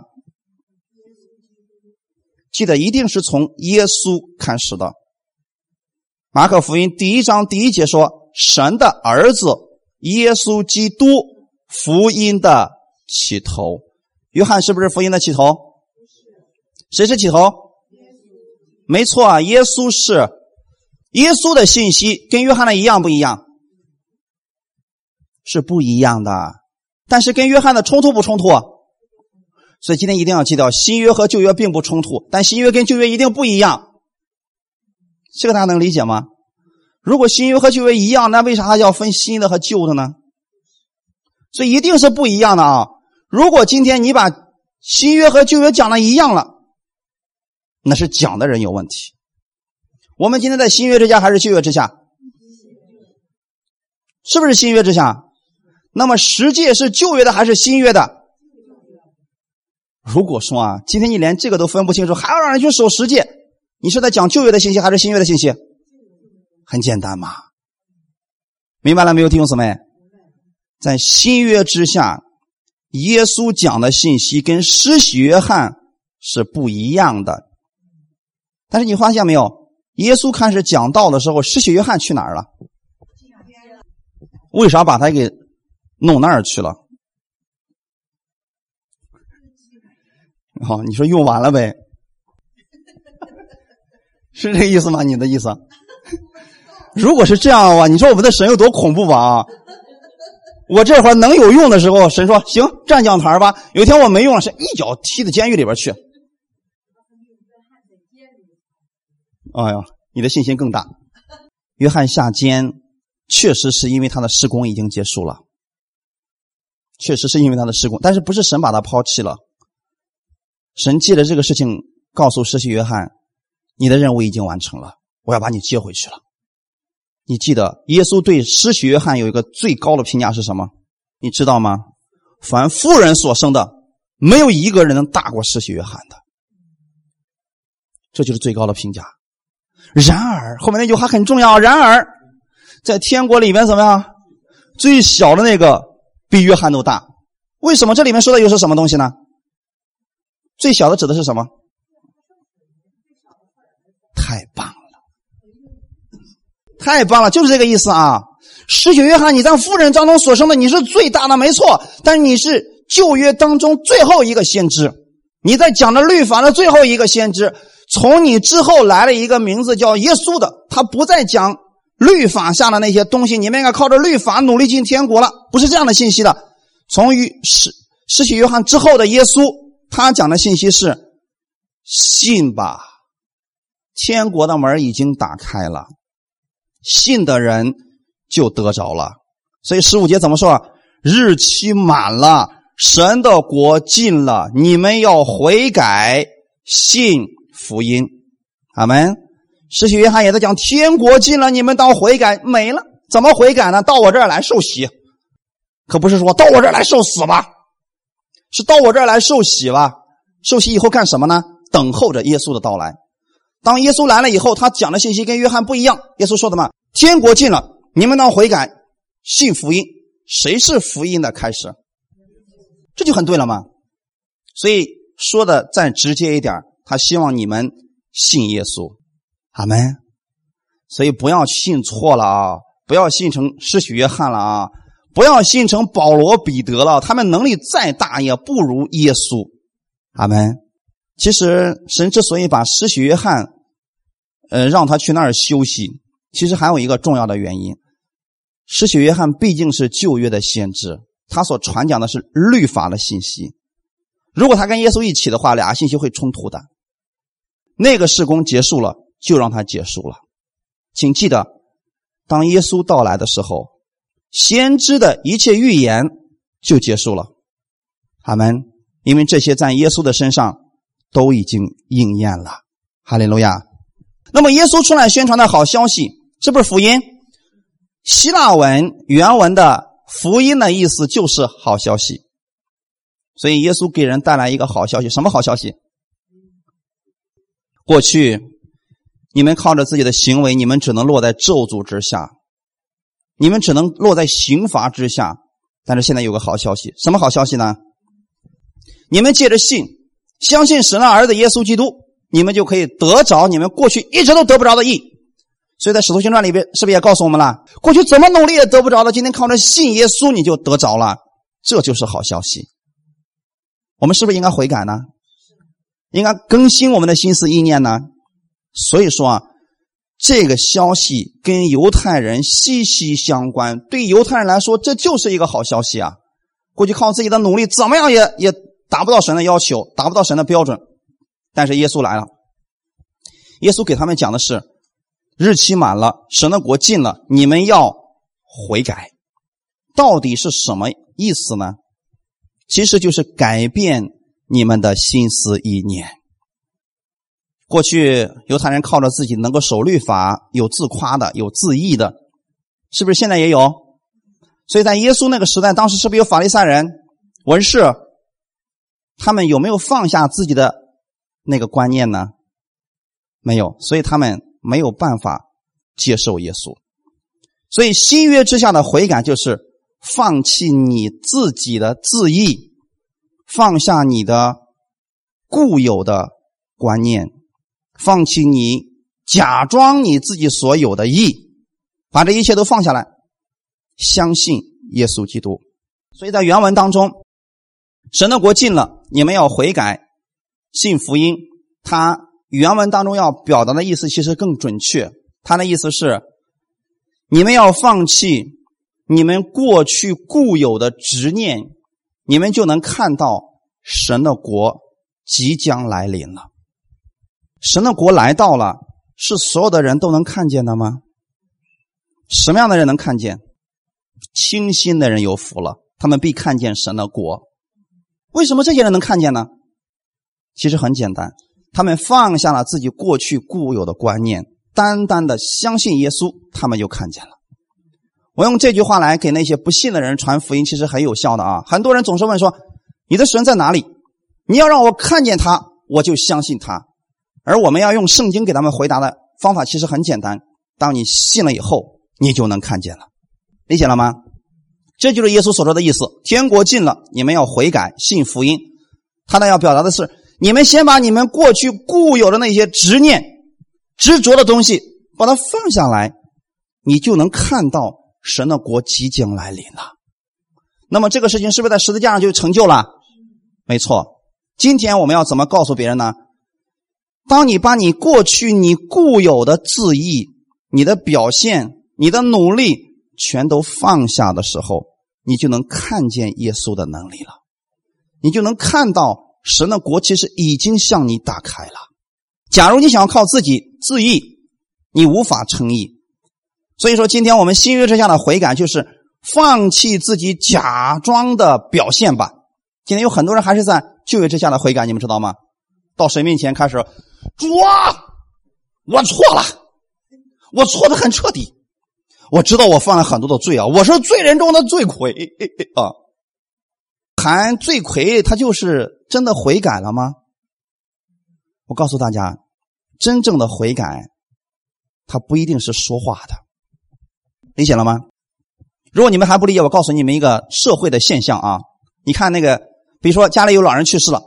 记得一定是从耶稣开始的。马可福音第一章第一节说：“神的儿子耶稣基督，福音的起头。”约翰是不是福音的起头？谁是起头？没错啊，耶稣是。耶稣的信息跟约翰的一样不一样？是不一样的。但是跟约翰的冲突不冲突？所以今天一定要记得，新约和旧约并不冲突，但新约跟旧约一定不一样。这个大家能理解吗？如果新约和旧约一样，那为啥要分新的和旧的呢？所以一定是不一样的啊！如果今天你把新约和旧约讲的一样了，那是讲的人有问题。我们今天在新约之下还是旧约之下？是不是新约之下？那么十诫是旧约的还是新约的？如果说啊，今天你连这个都分不清楚，还要让人去守十诫？你是在讲旧约的信息还是新约的信息？很简单嘛，明白了没有，弟兄姊妹？在新约之下，耶稣讲的信息跟施洗约翰是不一样的。但是你发现没有，耶稣开始讲道的时候，施洗约翰去哪儿了？为啥把他给弄那儿去了？好，你说用完了呗。是这意思吗？你的意思？如果是这样的话，你说我们的神有多恐怖吧？啊！我这会儿能有用的时候，神说行，站讲台吧。有一天我没用了，神一脚踢到监狱里边去。哎呀，你的信心更大。约翰下监，确实是因为他的施工已经结束了，确实是因为他的施工，但是不是神把他抛弃了？神借着这个事情告诉施洗约翰。你的任务已经完成了，我要把你接回去了。你记得耶稣对施洗约翰有一个最高的评价是什么？你知道吗？凡妇人所生的，没有一个人能大过施洗约翰的。这就是最高的评价。然而后面那句话很重要。然而，在天国里面怎么样？最小的那个比约翰都大。为什么？这里面说的又是什么东西呢？最小的指的是什么？太棒了，太棒了，就是这个意思啊！十九约翰，你在妇人当中所生的，你是最大的，没错。但是你是旧约当中最后一个先知，你在讲的律法的最后一个先知。从你之后来了一个名字叫耶稣的，他不再讲律法下的那些东西。你们应该靠着律法努力进天国了，不是这样的信息的。从于十十九约翰之后的耶稣，他讲的信息是信吧。天国的门已经打开了，信的人就得着了。所以十五节怎么说啊？日期满了，神的国近了，你们要悔改，信福音。阿门。使徒约翰也在讲，天国近了，你们当悔改。没了，怎么悔改呢？到我这儿来受洗，可不是说到我这儿来受死吧？是到我这儿来受洗吧？受洗以后干什么呢？等候着耶稣的到来。当耶稣来了以后，他讲的信息跟约翰不一样。耶稣说的嘛，天国近了，你们当悔改，信福音。谁是福音的开始？这就很对了嘛。所以说的再直接一点，他希望你们信耶稣，阿门。所以不要信错了啊，不要信成施许约翰了啊，不要信成保罗、彼得了。他们能力再大，也不如耶稣，阿门。其实神之所以把施许约翰，呃，让他去那儿休息，其实还有一个重要的原因。施许约翰毕竟是旧约的先知，他所传讲的是律法的信息。如果他跟耶稣一起的话，俩信息会冲突的。那个事工结束了，就让它结束了。请记得，当耶稣到来的时候，先知的一切预言就结束了。阿门。因为这些在耶稣的身上。都已经应验了，哈利路亚。那么耶稣出来宣传的好消息，是不是福音？希腊文原文的福音的意思就是好消息。所以耶稣给人带来一个好消息，什么好消息？过去你们靠着自己的行为，你们只能落在咒诅之下，你们只能落在刑罚之下。但是现在有个好消息，什么好消息呢？你们借着信。相信神的儿子耶稣基督，你们就可以得着你们过去一直都得不着的义。所以在使徒行传里边，是不是也告诉我们了？过去怎么努力也得不着的，今天靠着信耶稣，你就得着了。这就是好消息。我们是不是应该悔改呢？应该更新我们的心思意念呢？所以说啊，这个消息跟犹太人息息相关。对犹太人来说，这就是一个好消息啊。过去靠自己的努力，怎么样也也。达不到神的要求，达不到神的标准，但是耶稣来了。耶稣给他们讲的是：日期满了，神的国近了，你们要悔改。到底是什么意思呢？其实就是改变你们的心思意念。过去犹太人靠着自己能够守律法，有自夸的，有自义的，是不是？现在也有。所以在耶稣那个时代，当时是不是有法利赛人、文士？他们有没有放下自己的那个观念呢？没有，所以他们没有办法接受耶稣。所以新约之下的悔改就是放弃你自己的自义，放下你的固有的观念，放弃你假装你自己所有的意，把这一切都放下来，相信耶稣基督。所以在原文当中。神的国近了，你们要悔改，信福音。他原文当中要表达的意思其实更准确。他的意思是，你们要放弃你们过去固有的执念，你们就能看到神的国即将来临了。神的国来到了，是所有的人都能看见的吗？什么样的人能看见？清心的人有福了，他们必看见神的国。为什么这些人能看见呢？其实很简单，他们放下了自己过去固有的观念，单单的相信耶稣，他们就看见了。我用这句话来给那些不信的人传福音，其实很有效的啊！很多人总是问说：“你的神在哪里？你要让我看见他，我就相信他。”而我们要用圣经给他们回答的方法，其实很简单：当你信了以后，你就能看见了。理解了吗？这就是耶稣所说的意思：天国近了，你们要悔改，信福音。他呢要表达的是，你们先把你们过去固有的那些执念、执着的东西，把它放下来，你就能看到神的国即将来临了。那么这个事情是不是在十字架上就成就了？没错。今天我们要怎么告诉别人呢？当你把你过去你固有的自意、你的表现、你的努力。全都放下的时候，你就能看见耶稣的能力了，你就能看到神的国其实已经向你打开了。假如你想要靠自己自意，你无法称义。所以说，今天我们新约之下的悔改，就是放弃自己假装的表现吧，今天有很多人还是在旧约之下的悔改，你们知道吗？到神面前开始，主啊，我错了，我错的很彻底，我知道我犯了很多的罪啊，我是罪人中的罪魁啊。谈罪魁，他就是真的悔改了吗？我告诉大家，真正的悔改，他不一定是说话的，理解了吗？如果你们还不理解，我告诉你们一个社会的现象啊，你看那个，比如说家里有老人去世了，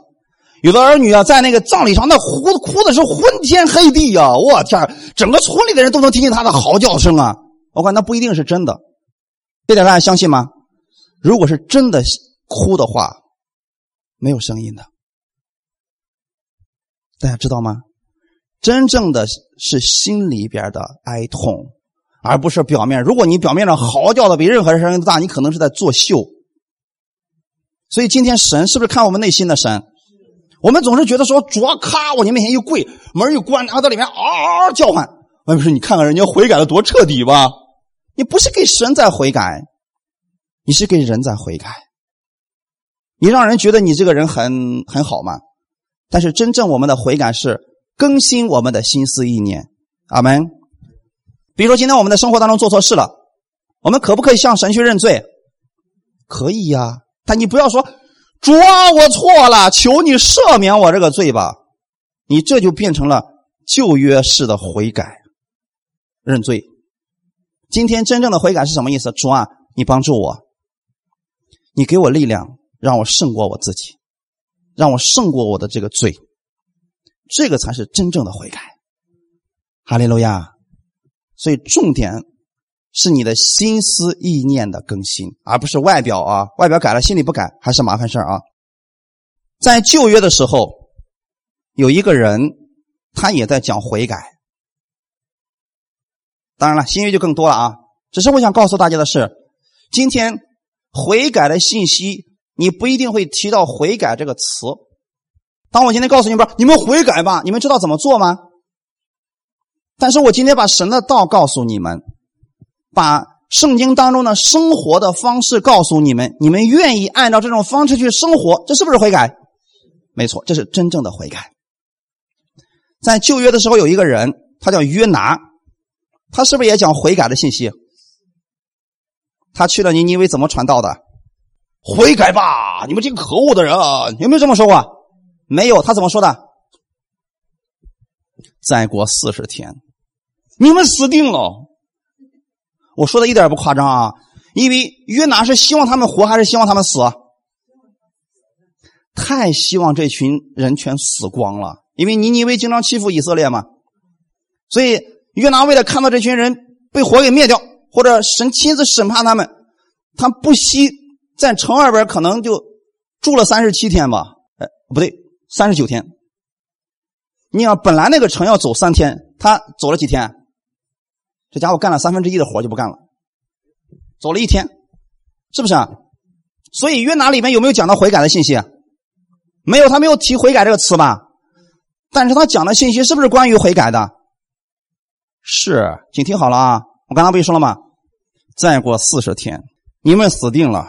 有的儿女啊，在那个葬礼上那哭哭的是昏天黑地呀，我天，整个村里的人都能听见他的嚎叫声啊！我看那不一定是真的，这点大家相信吗？如果是真的哭的话，没有声音的。大家知道吗？真正的是心里边的哀痛，而不是表面。如果你表面上嚎叫的比任何人声音都大，你可能是在作秀。所以今天神是不是看我们内心的神？我们总是觉得说，主啊，咔，往你面前一跪，门一关，然后在里面嗷嗷叫唤。外面说，你看看人家悔改的多彻底吧？你不是给神在悔改，你是给人在悔改。你让人觉得你这个人很很好嘛？但是真正我们的悔改是更新我们的心思意念，阿门。比如说今天我们的生活当中做错事了，我们可不可以向神去认罪？可以呀，但你不要说主啊，我错了，求你赦免我这个罪吧。你这就变成了旧约式的悔改认罪。今天真正的悔改是什么意思？主啊，你帮助我，你给我力量，让我胜过我自己。让我胜过我的这个罪，这个才是真正的悔改。哈利路亚！所以重点是你的心思意念的更新，而不是外表啊，外表改了，心里不改还是麻烦事啊。在旧约的时候，有一个人，他也在讲悔改。当然了，新约就更多了啊。只是我想告诉大家的是，今天悔改的信息。你不一定会提到“悔改”这个词。当我今天告诉你们，你们悔改吧，你们知道怎么做吗？但是我今天把神的道告诉你们，把圣经当中的生活的方式告诉你们，你们愿意按照这种方式去生活，这是不是悔改？没错，这是真正的悔改。在旧约的时候，有一个人，他叫约拿，他是不是也讲悔改的信息？他去了尼尼微，怎么传道的？悔改吧，你们这个可恶的人！有没有这么说过？没有。他怎么说的？再过四十天，你们死定了。我说的一点不夸张啊！因为约拿是希望他们活，还是希望他们死？太希望这群人全死光了，因为尼尼微经常欺负以色列嘛。所以约拿为了看到这群人被火给灭掉，或者神亲自审判他们，他不惜。在城外边可能就住了三十七天吧，哎，不对，三十九天。你想，本来那个城要走三天，他走了几天？这家伙干了三分之一的活就不干了，走了一天，是不是？啊？所以约拿里面有没有讲到悔改的信息？没有，他没有提悔改这个词吧？但是他讲的信息是不是关于悔改的？是，请听好了啊！我刚刚不就说了吗？再过四十天，你们死定了。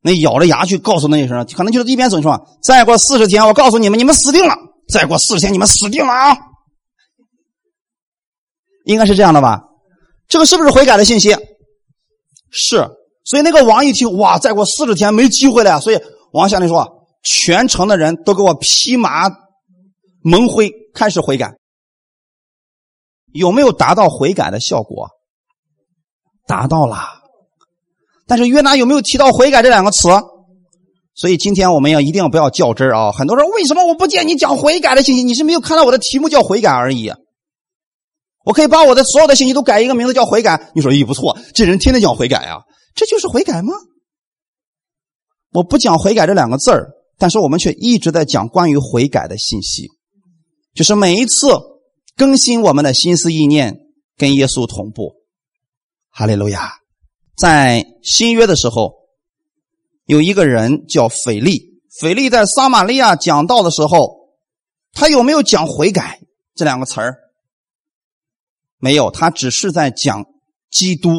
那咬着牙去告诉那些人，可能就是一边走说：“再过四十天，我告诉你们，你们死定了！再过四十天，你们死定了啊！”应该是这样的吧？这个是不是悔改的信息？是。所以那个王一听，哇，再过四十天没机会了呀，所以王下令说：“全城的人都给我披麻蒙灰，开始悔改。”有没有达到悔改的效果？达到了。但是约拿有没有提到悔改这两个词？所以今天我们要一定不要较真啊！很多人为什么我不见你讲悔改的信息？你是没有看到我的题目叫悔改而已。我可以把我的所有的信息都改一个名字叫悔改。你说咦不错，这人天天讲悔改啊，这就是悔改吗？我不讲悔改这两个字儿，但是我们却一直在讲关于悔改的信息，就是每一次更新我们的心思意念，跟耶稣同步。哈利路亚。在新约的时候，有一个人叫腓力。腓力在撒玛利亚讲道的时候，他有没有讲悔改这两个词儿？没有，他只是在讲基督。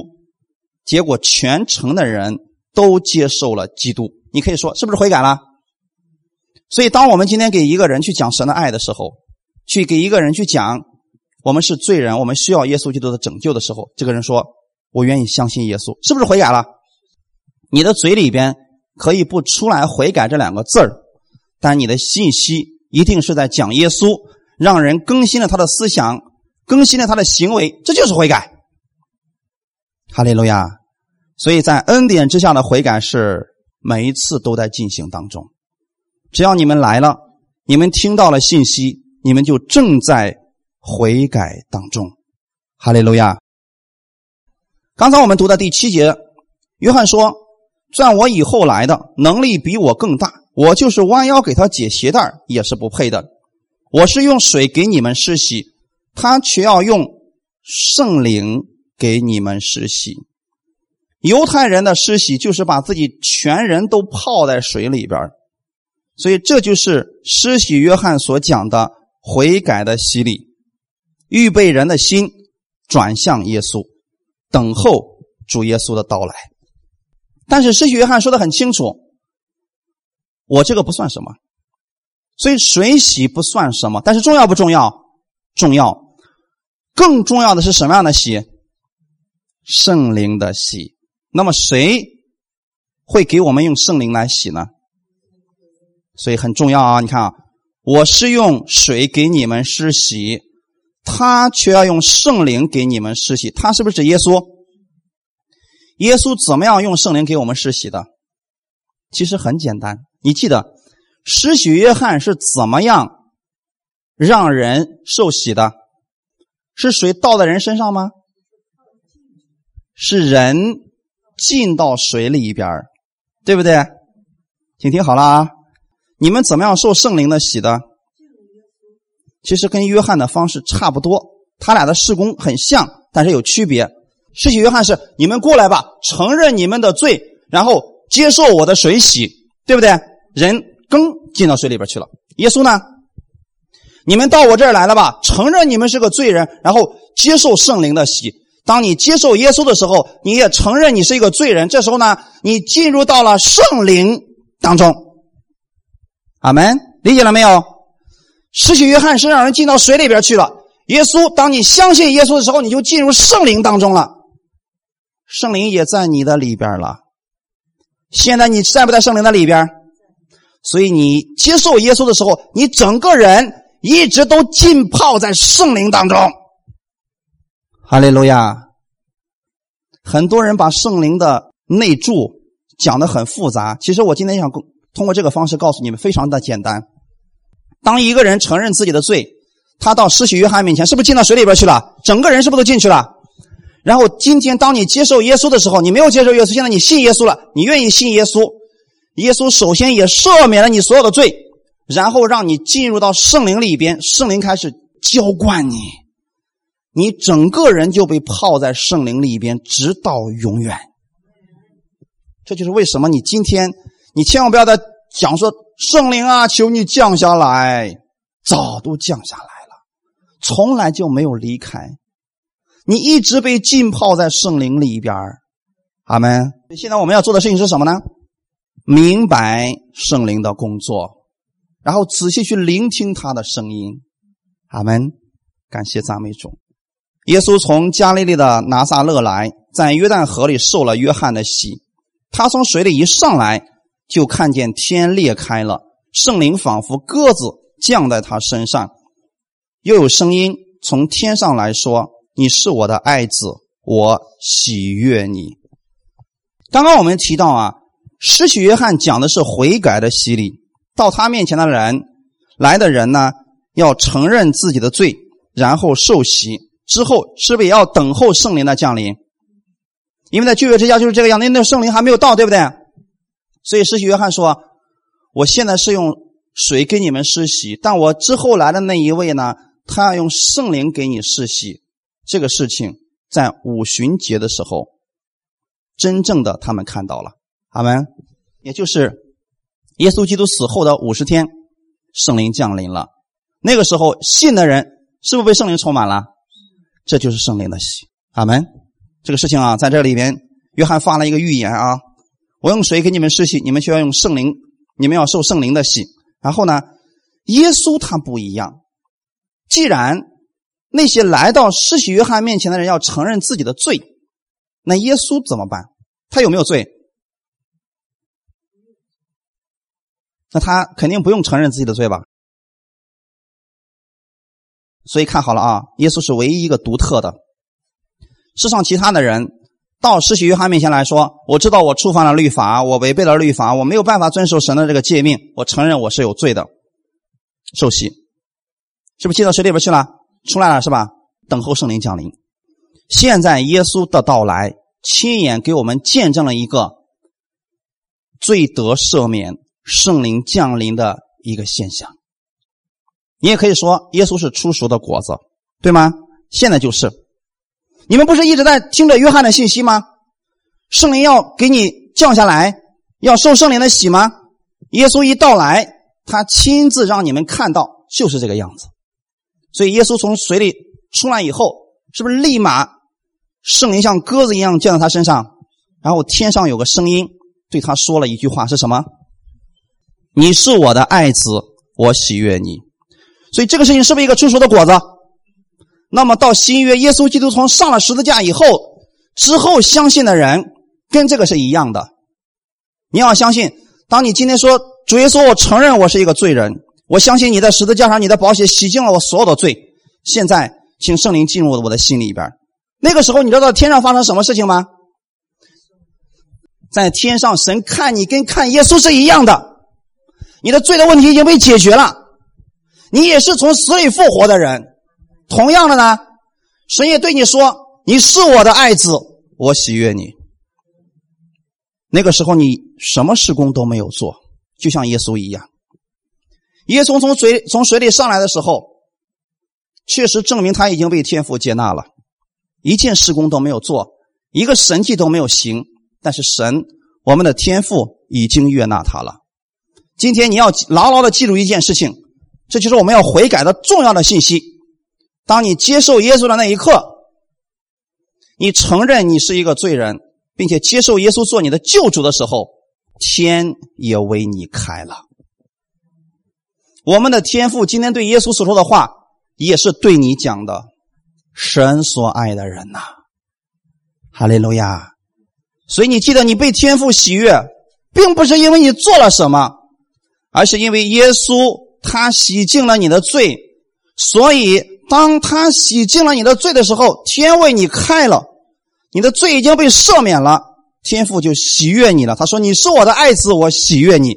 结果全城的人都接受了基督，你可以说是不是悔改了？所以，当我们今天给一个人去讲神的爱的时候，去给一个人去讲我们是罪人，我们需要耶稣基督的拯救的时候，这个人说：“我愿意相信耶稣。”是不是悔改了？你的嘴里边可以不出来“悔改”这两个字儿，但你的信息一定是在讲耶稣，让人更新了他的思想，更新了他的行为，这就是悔改。哈利路亚！所以在恩典之下的悔改是每一次都在进行当中。只要你们来了，你们听到了信息，你们就正在悔改当中。哈利路亚！刚才我们读的第七节，约翰说：“算我以后来的能力比我更大，我就是弯腰给他解鞋带也是不配的。我是用水给你们施洗，他却要用圣灵给你们施洗。犹太人的施洗就是把自己全人都泡在水里边。”所以，这就是施洗约翰所讲的悔改的洗礼，预备人的心转向耶稣，等候主耶稣的到来。但是，施洗约翰说的很清楚，我这个不算什么，所以水洗不算什么。但是，重要不重要？重要。更重要的是什么样的洗？圣灵的洗。那么，谁会给我们用圣灵来洗呢？所以很重要啊！你看啊，我是用水给你们施洗，他却要用圣灵给你们施洗。他是不是耶稣？耶稣怎么样用圣灵给我们施洗的？其实很简单，你记得施洗约翰是怎么样让人受洗的？是水倒在人身上吗？是人进到水里边对不对？请听好了啊！你们怎么样受圣灵的洗的？其实跟约翰的方式差不多，他俩的事工很像，但是有区别。施洗约翰是你们过来吧，承认你们的罪，然后接受我的水洗，对不对？人更进到水里边去了。耶稣呢？你们到我这儿来了吧，承认你们是个罪人，然后接受圣灵的洗。当你接受耶稣的时候，你也承认你是一个罪人。这时候呢，你进入到了圣灵当中。阿门，理解了没有？失去约翰是让人进到水里边去了。耶稣，当你相信耶稣的时候，你就进入圣灵当中了。圣灵也在你的里边了。现在你在不在圣灵的里边？所以你接受耶稣的时候，你整个人一直都浸泡在圣灵当中。哈利路亚。很多人把圣灵的内住讲的很复杂，其实我今天想通过这个方式告诉你们，非常的简单。当一个人承认自己的罪，他到施洗约翰面前，是不是进到水里边去了？整个人是不是都进去了？然后今天当你接受耶稣的时候，你没有接受耶稣，现在你信耶稣了，你愿意信耶稣，耶稣首先也赦免了你所有的罪，然后让你进入到圣灵里边，圣灵开始浇灌你，你整个人就被泡在圣灵里边，直到永远。这就是为什么你今天。你千万不要再讲说圣灵啊，求你降下来，早都降下来了，从来就没有离开，你一直被浸泡在圣灵里边阿门。现在我们要做的事情是什么呢？明白圣灵的工作，然后仔细去聆听他的声音。阿门。感谢赞美主。耶稣从加利利的拿撒勒来，在约旦河里受了约翰的洗，他从水里一上来。就看见天裂开了，圣灵仿佛鸽子降在他身上，又有声音从天上来说：“你是我的爱子，我喜悦你。”刚刚我们提到啊，施洗约翰讲的是悔改的洗礼，到他面前的人来的人呢，要承认自己的罪，然后受洗之后，是不是也要等候圣灵的降临？因为在旧约之家就是这个样，那那圣灵还没有到，对不对？所以，施洗约翰说：“我现在是用水给你们施洗，但我之后来的那一位呢，他要用圣灵给你施洗。这个事情在五旬节的时候，真正的他们看到了。阿门。也就是耶稣基督死后的五十天，圣灵降临了。那个时候，信的人是不是被圣灵充满了？这就是圣灵的喜。阿门。这个事情啊，在这里边，约翰发了一个预言啊。”我用水给你们施洗，你们需要用圣灵，你们要受圣灵的洗。然后呢，耶稣他不一样。既然那些来到施洗约翰面前的人要承认自己的罪，那耶稣怎么办？他有没有罪？那他肯定不用承认自己的罪吧？所以看好了啊，耶稣是唯一一个独特的。世上其他的人到施洗约翰面前来说：“我知道我触犯了律法，我违背了律法，我没有办法遵守神的这个诫命，我承认我是有罪的。”受洗，是不是进到水里边去了？出来了是吧？等候圣灵降临。现在耶稣的到来，亲眼给我们见证了一个罪得赦免、圣灵降临的一个现象。你也可以说，耶稣是出熟的果子，对吗？现在就是。你们不是一直在听着约翰的信息吗？圣灵要给你降下来，要受圣灵的洗吗？耶稣一到来，他亲自让你们看到，就是这个样子。所以耶稣从水里出来以后，是不是立马圣灵像鸽子一样降在他身上？然后天上有个声音对他说了一句话，是什么？你是我的爱子，我喜悦你。所以这个事情是不是一个成熟的果子？那么到新约，耶稣基督从上了十字架以后，之后相信的人跟这个是一样的。你要相信，当你今天说主耶稣，我承认我是一个罪人，我相信你在十字架上你的宝血洗净了我所有的罪。现在，请圣灵进入我的心里边。那个时候，你知道天上发生什么事情吗？在天上，神看你跟看耶稣是一样的，你的罪的问题已经被解决了，你也是从死里复活的人。同样的呢，神也对你说：“你是我的爱子，我喜悦你。”那个时候你什么事工都没有做，就像耶稣一样。耶稣从水从水里上来的时候，确实证明他已经被天父接纳了，一件事工都没有做，一个神迹都没有行。但是神，我们的天父已经悦纳他了。今天你要牢牢的记住一件事情，这就是我们要悔改的重要的信息。当你接受耶稣的那一刻，你承认你是一个罪人，并且接受耶稣做你的救主的时候，天也为你开了。我们的天父今天对耶稣所说的话，也是对你讲的。神所爱的人呐，哈利路亚！所以你记得，你被天父喜悦，并不是因为你做了什么，而是因为耶稣他洗净了你的罪，所以。当他洗净了你的罪的时候，天为你开了，你的罪已经被赦免了，天父就喜悦你了。他说：“你是我的爱子，我喜悦你。”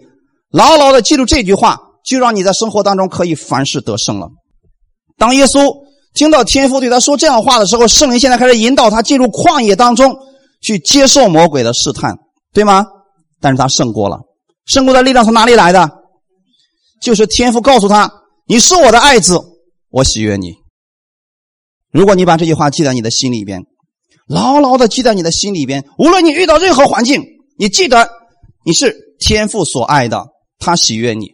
牢牢的记住这句话，就让你在生活当中可以凡事得胜了。当耶稣听到天父对他说这样话的时候，圣灵现在开始引导他进入旷野当中去接受魔鬼的试探，对吗？但是他胜过了，胜过的力量从哪里来的？就是天父告诉他：“你是我的爱子。”我喜悦你。如果你把这句话记在你的心里边，牢牢的记在你的心里边，无论你遇到任何环境，你记得你是天父所爱的，他喜悦你，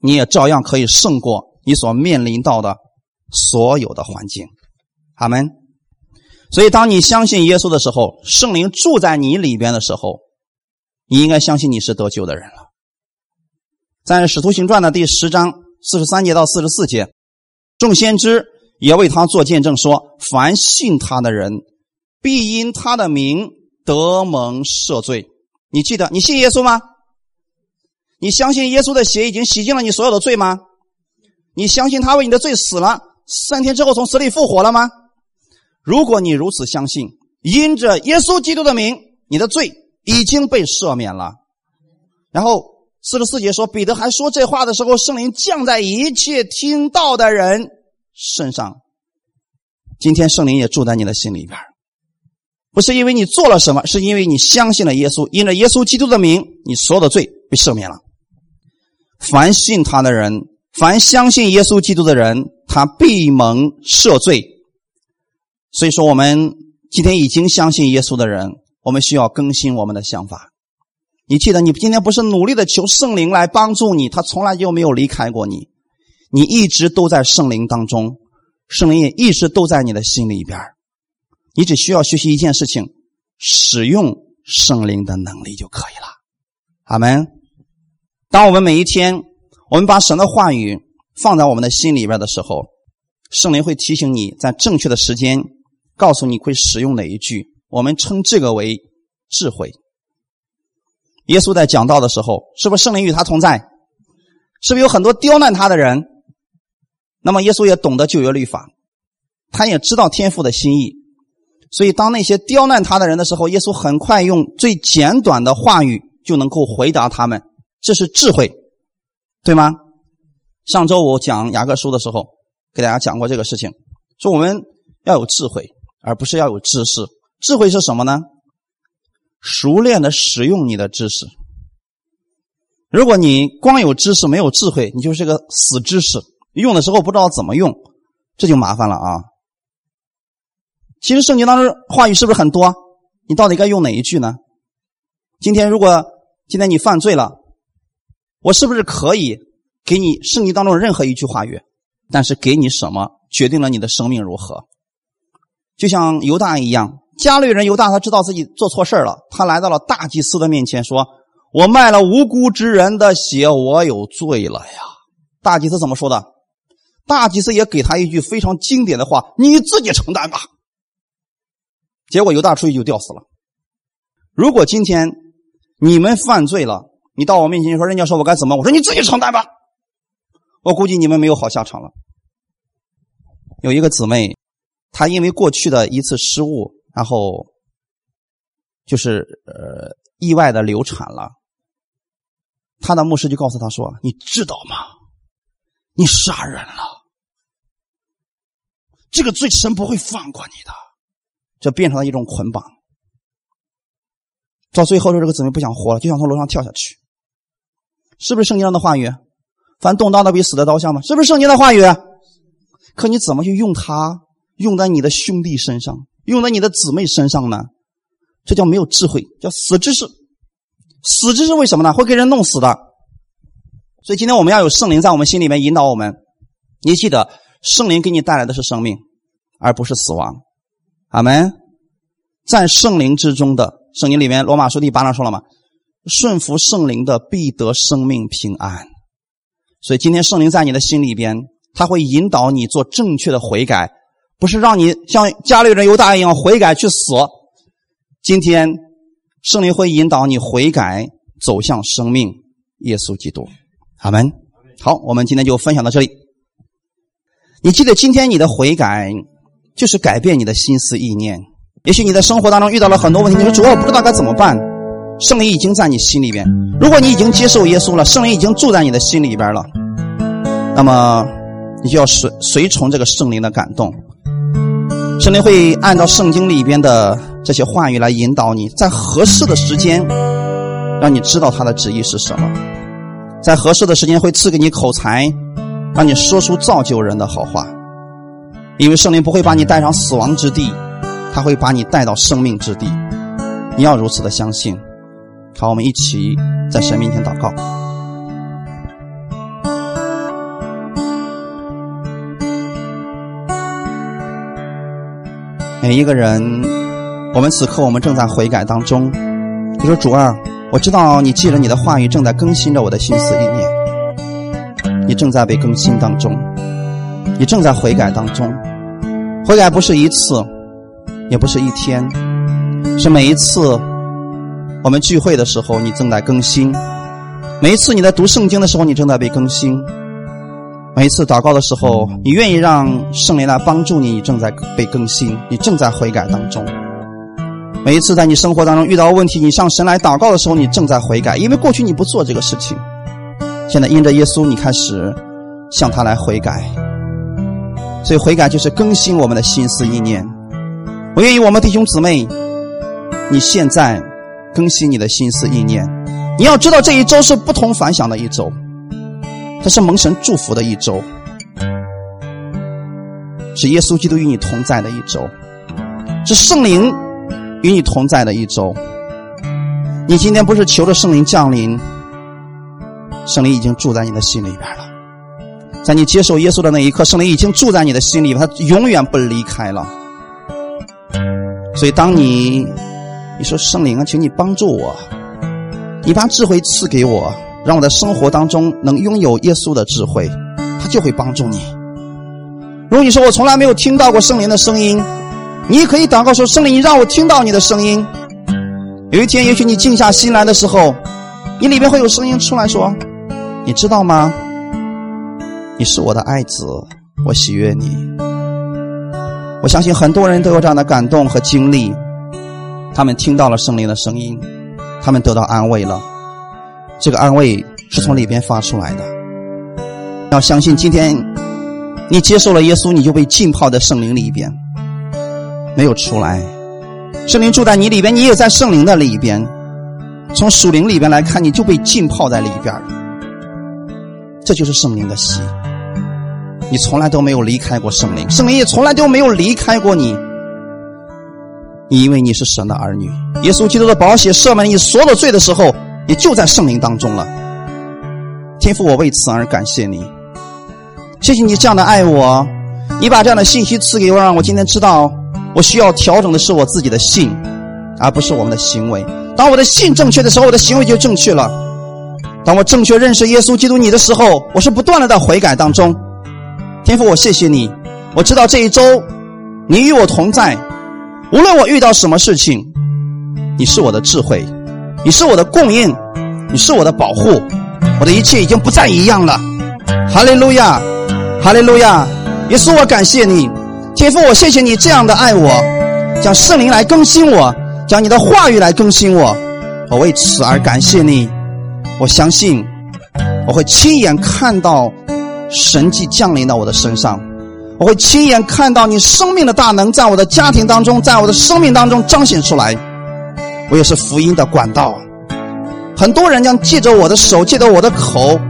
你也照样可以胜过你所面临到的所有的环境。阿门。所以，当你相信耶稣的时候，圣灵住在你里边的时候，你应该相信你是得救的人了。在《使徒行传》的第十章四十三节到四十四节。众先知也为他做见证，说：“凡信他的人，必因他的名得蒙赦罪。”你记得，你信耶稣吗？你相信耶稣的血已经洗净了你所有的罪吗？你相信他为你的罪死了，三天之后从死里复活了吗？如果你如此相信，因着耶稣基督的名，你的罪已经被赦免了。然后。四十四节说，彼得还说这话的时候，圣灵降在一切听到的人身上。今天圣灵也住在你的心里边，不是因为你做了什么，是因为你相信了耶稣，因着耶稣基督的名，你所有的罪被赦免了。凡信他的人，凡相信耶稣基督的人，他必蒙赦罪。所以说，我们今天已经相信耶稣的人，我们需要更新我们的想法。你记得，你今天不是努力的求圣灵来帮助你，他从来就没有离开过你，你一直都在圣灵当中，圣灵也一直都在你的心里边你只需要学习一件事情，使用圣灵的能力就可以了。阿门。当我们每一天，我们把神的话语放在我们的心里边的时候，圣灵会提醒你在正确的时间，告诉你会使用哪一句。我们称这个为智慧。耶稣在讲道的时候，是不是圣灵与他同在？是不是有很多刁难他的人？那么耶稣也懂得旧约律法，他也知道天父的心意，所以当那些刁难他的人的时候，耶稣很快用最简短的话语就能够回答他们。这是智慧，对吗？上周我讲雅各书的时候，给大家讲过这个事情，说我们要有智慧，而不是要有知识。智慧是什么呢？熟练的使用你的知识。如果你光有知识没有智慧，你就是个死知识，用的时候不知道怎么用，这就麻烦了啊。其实圣经当中话语是不是很多？你到底该用哪一句呢？今天如果今天你犯罪了。我是不是可以给你圣经当中任何一句话语？但是给你什么决定了你的生命如何？就像犹大一样，家里人犹大，他知道自己做错事了，他来到了大祭司的面前，说：“我卖了无辜之人的血，我有罪了呀！”大祭司怎么说的？大祭司也给他一句非常经典的话：“你自己承担吧。”结果犹大出去就吊死了。如果今天你们犯罪了，你到我面前说，人家说我该怎么？我说你自己承担吧。我估计你们没有好下场了。有一个姊妹，她因为过去的一次失误，然后就是呃意外的流产了。他的牧师就告诉他说：“你知道吗？你杀人了，这个罪神不会放过你的。”这变成了一种捆绑。到最后，这个姊妹不想活了，就想从楼上跳下去。是不是圣经上的话语？凡动刀的比死的刀像吗？是不是圣经的话语？可你怎么去用它？用在你的兄弟身上，用在你的姊妹身上呢？这叫没有智慧，叫死知识。死知识为什么呢？会给人弄死的。所以今天我们要有圣灵在我们心里面引导我们。你记得，圣灵给你带来的是生命，而不是死亡。阿门。在圣灵之中的圣经里面，罗马书第八章说了吗？顺服圣灵的必得生命平安，所以今天圣灵在你的心里边，他会引导你做正确的悔改，不是让你像家里人犹大一样悔改去死。今天圣灵会引导你悔改，走向生命。耶稣基督，阿门。好，我们今天就分享到这里。你记得今天你的悔改就是改变你的心思意念。也许你在生活当中遇到了很多问题，你说主要我不知道该怎么办。圣灵已经在你心里边，如果你已经接受耶稣了，圣灵已经住在你的心里边了，那么你就要随随从这个圣灵的感动。圣灵会按照圣经里边的这些话语来引导你，在合适的时间，让你知道他的旨意是什么，在合适的时间会赐给你口才，让你说出造就人的好话。因为圣灵不会把你带上死亡之地，他会把你带到生命之地。你要如此的相信。好，我们一起在神面前祷告。每一个人，我们此刻我们正在悔改当中。你说主啊，我知道你记着你的话语正在更新着我的心思意念，你正在被更新当中，你正在悔改当中。悔改不是一次，也不是一天，是每一次。我们聚会的时候，你正在更新；每一次你在读圣经的时候，你正在被更新；每一次祷告的时候，你愿意让圣灵来帮助你，你正在被更新，你正在悔改当中。每一次在你生活当中遇到问题，你向神来祷告的时候，你正在悔改，因为过去你不做这个事情，现在因着耶稣，你开始向他来悔改。所以悔改就是更新我们的心思意念。我愿意我们弟兄姊妹，你现在。更新你的心思意念，你要知道这一周是不同凡响的一周，这是蒙神祝福的一周，是耶稣基督与你同在的一周，是圣灵与你同在的一周。你今天不是求着圣灵降临，圣灵已经住在你的心里边了。在你接受耶稣的那一刻，圣灵已经住在你的心里，他永远不离开了。所以，当你。你说圣灵啊，请你帮助我，你把智慧赐给我，让我的生活当中能拥有耶稣的智慧，他就会帮助你。如果你说我从来没有听到过圣灵的声音，你也可以祷告说：圣灵，你让我听到你的声音。有一天，也许你静下心来的时候，你里面会有声音出来说：你知道吗？你是我的爱子，我喜悦你。我相信很多人都有这样的感动和经历。他们听到了圣灵的声音，他们得到安慰了。这个安慰是从里边发出来的。要相信，今天你接受了耶稣，你就被浸泡在圣灵里边，没有出来。圣灵住在你里边，你也在圣灵的里边。从属灵里边来看，你就被浸泡在里边。这就是圣灵的喜。你从来都没有离开过圣灵，圣灵也从来都没有离开过你。你因为你是神的儿女，耶稣基督的宝血赦免你所有的罪的时候，也就在圣灵当中了。天父，我为此而感谢你，谢谢你这样的爱我，你把这样的信息赐给我，让我今天知道，我需要调整的是我自己的信，而不是我们的行为。当我的信正确的时候，我的行为就正确了。当我正确认识耶稣基督你的时候，我是不断的在悔改当中。天父，我谢谢你，我知道这一周你与我同在。无论我遇到什么事情，你是我的智慧，你是我的供应，你是我的保护，我的一切已经不再一样了。哈利路亚，哈利路亚！耶稣，我感谢你，天父，我谢谢你这样的爱我，将圣灵来更新我，将你的话语来更新我，我为此而感谢你。我相信我会亲眼看到神迹降临到我的身上。我会亲眼看到你生命的大能在我的家庭当中，在我的生命当中彰显出来。我也是福音的管道，很多人将借着我的手，借着我的口，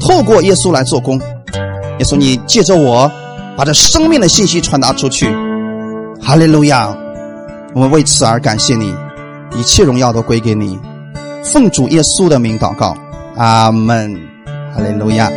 透过耶稣来做工。耶稣，你借着我，把这生命的信息传达出去。哈利路亚！我们为此而感谢你，一切荣耀都归给你。奉主耶稣的名祷告，阿门。哈利路亚。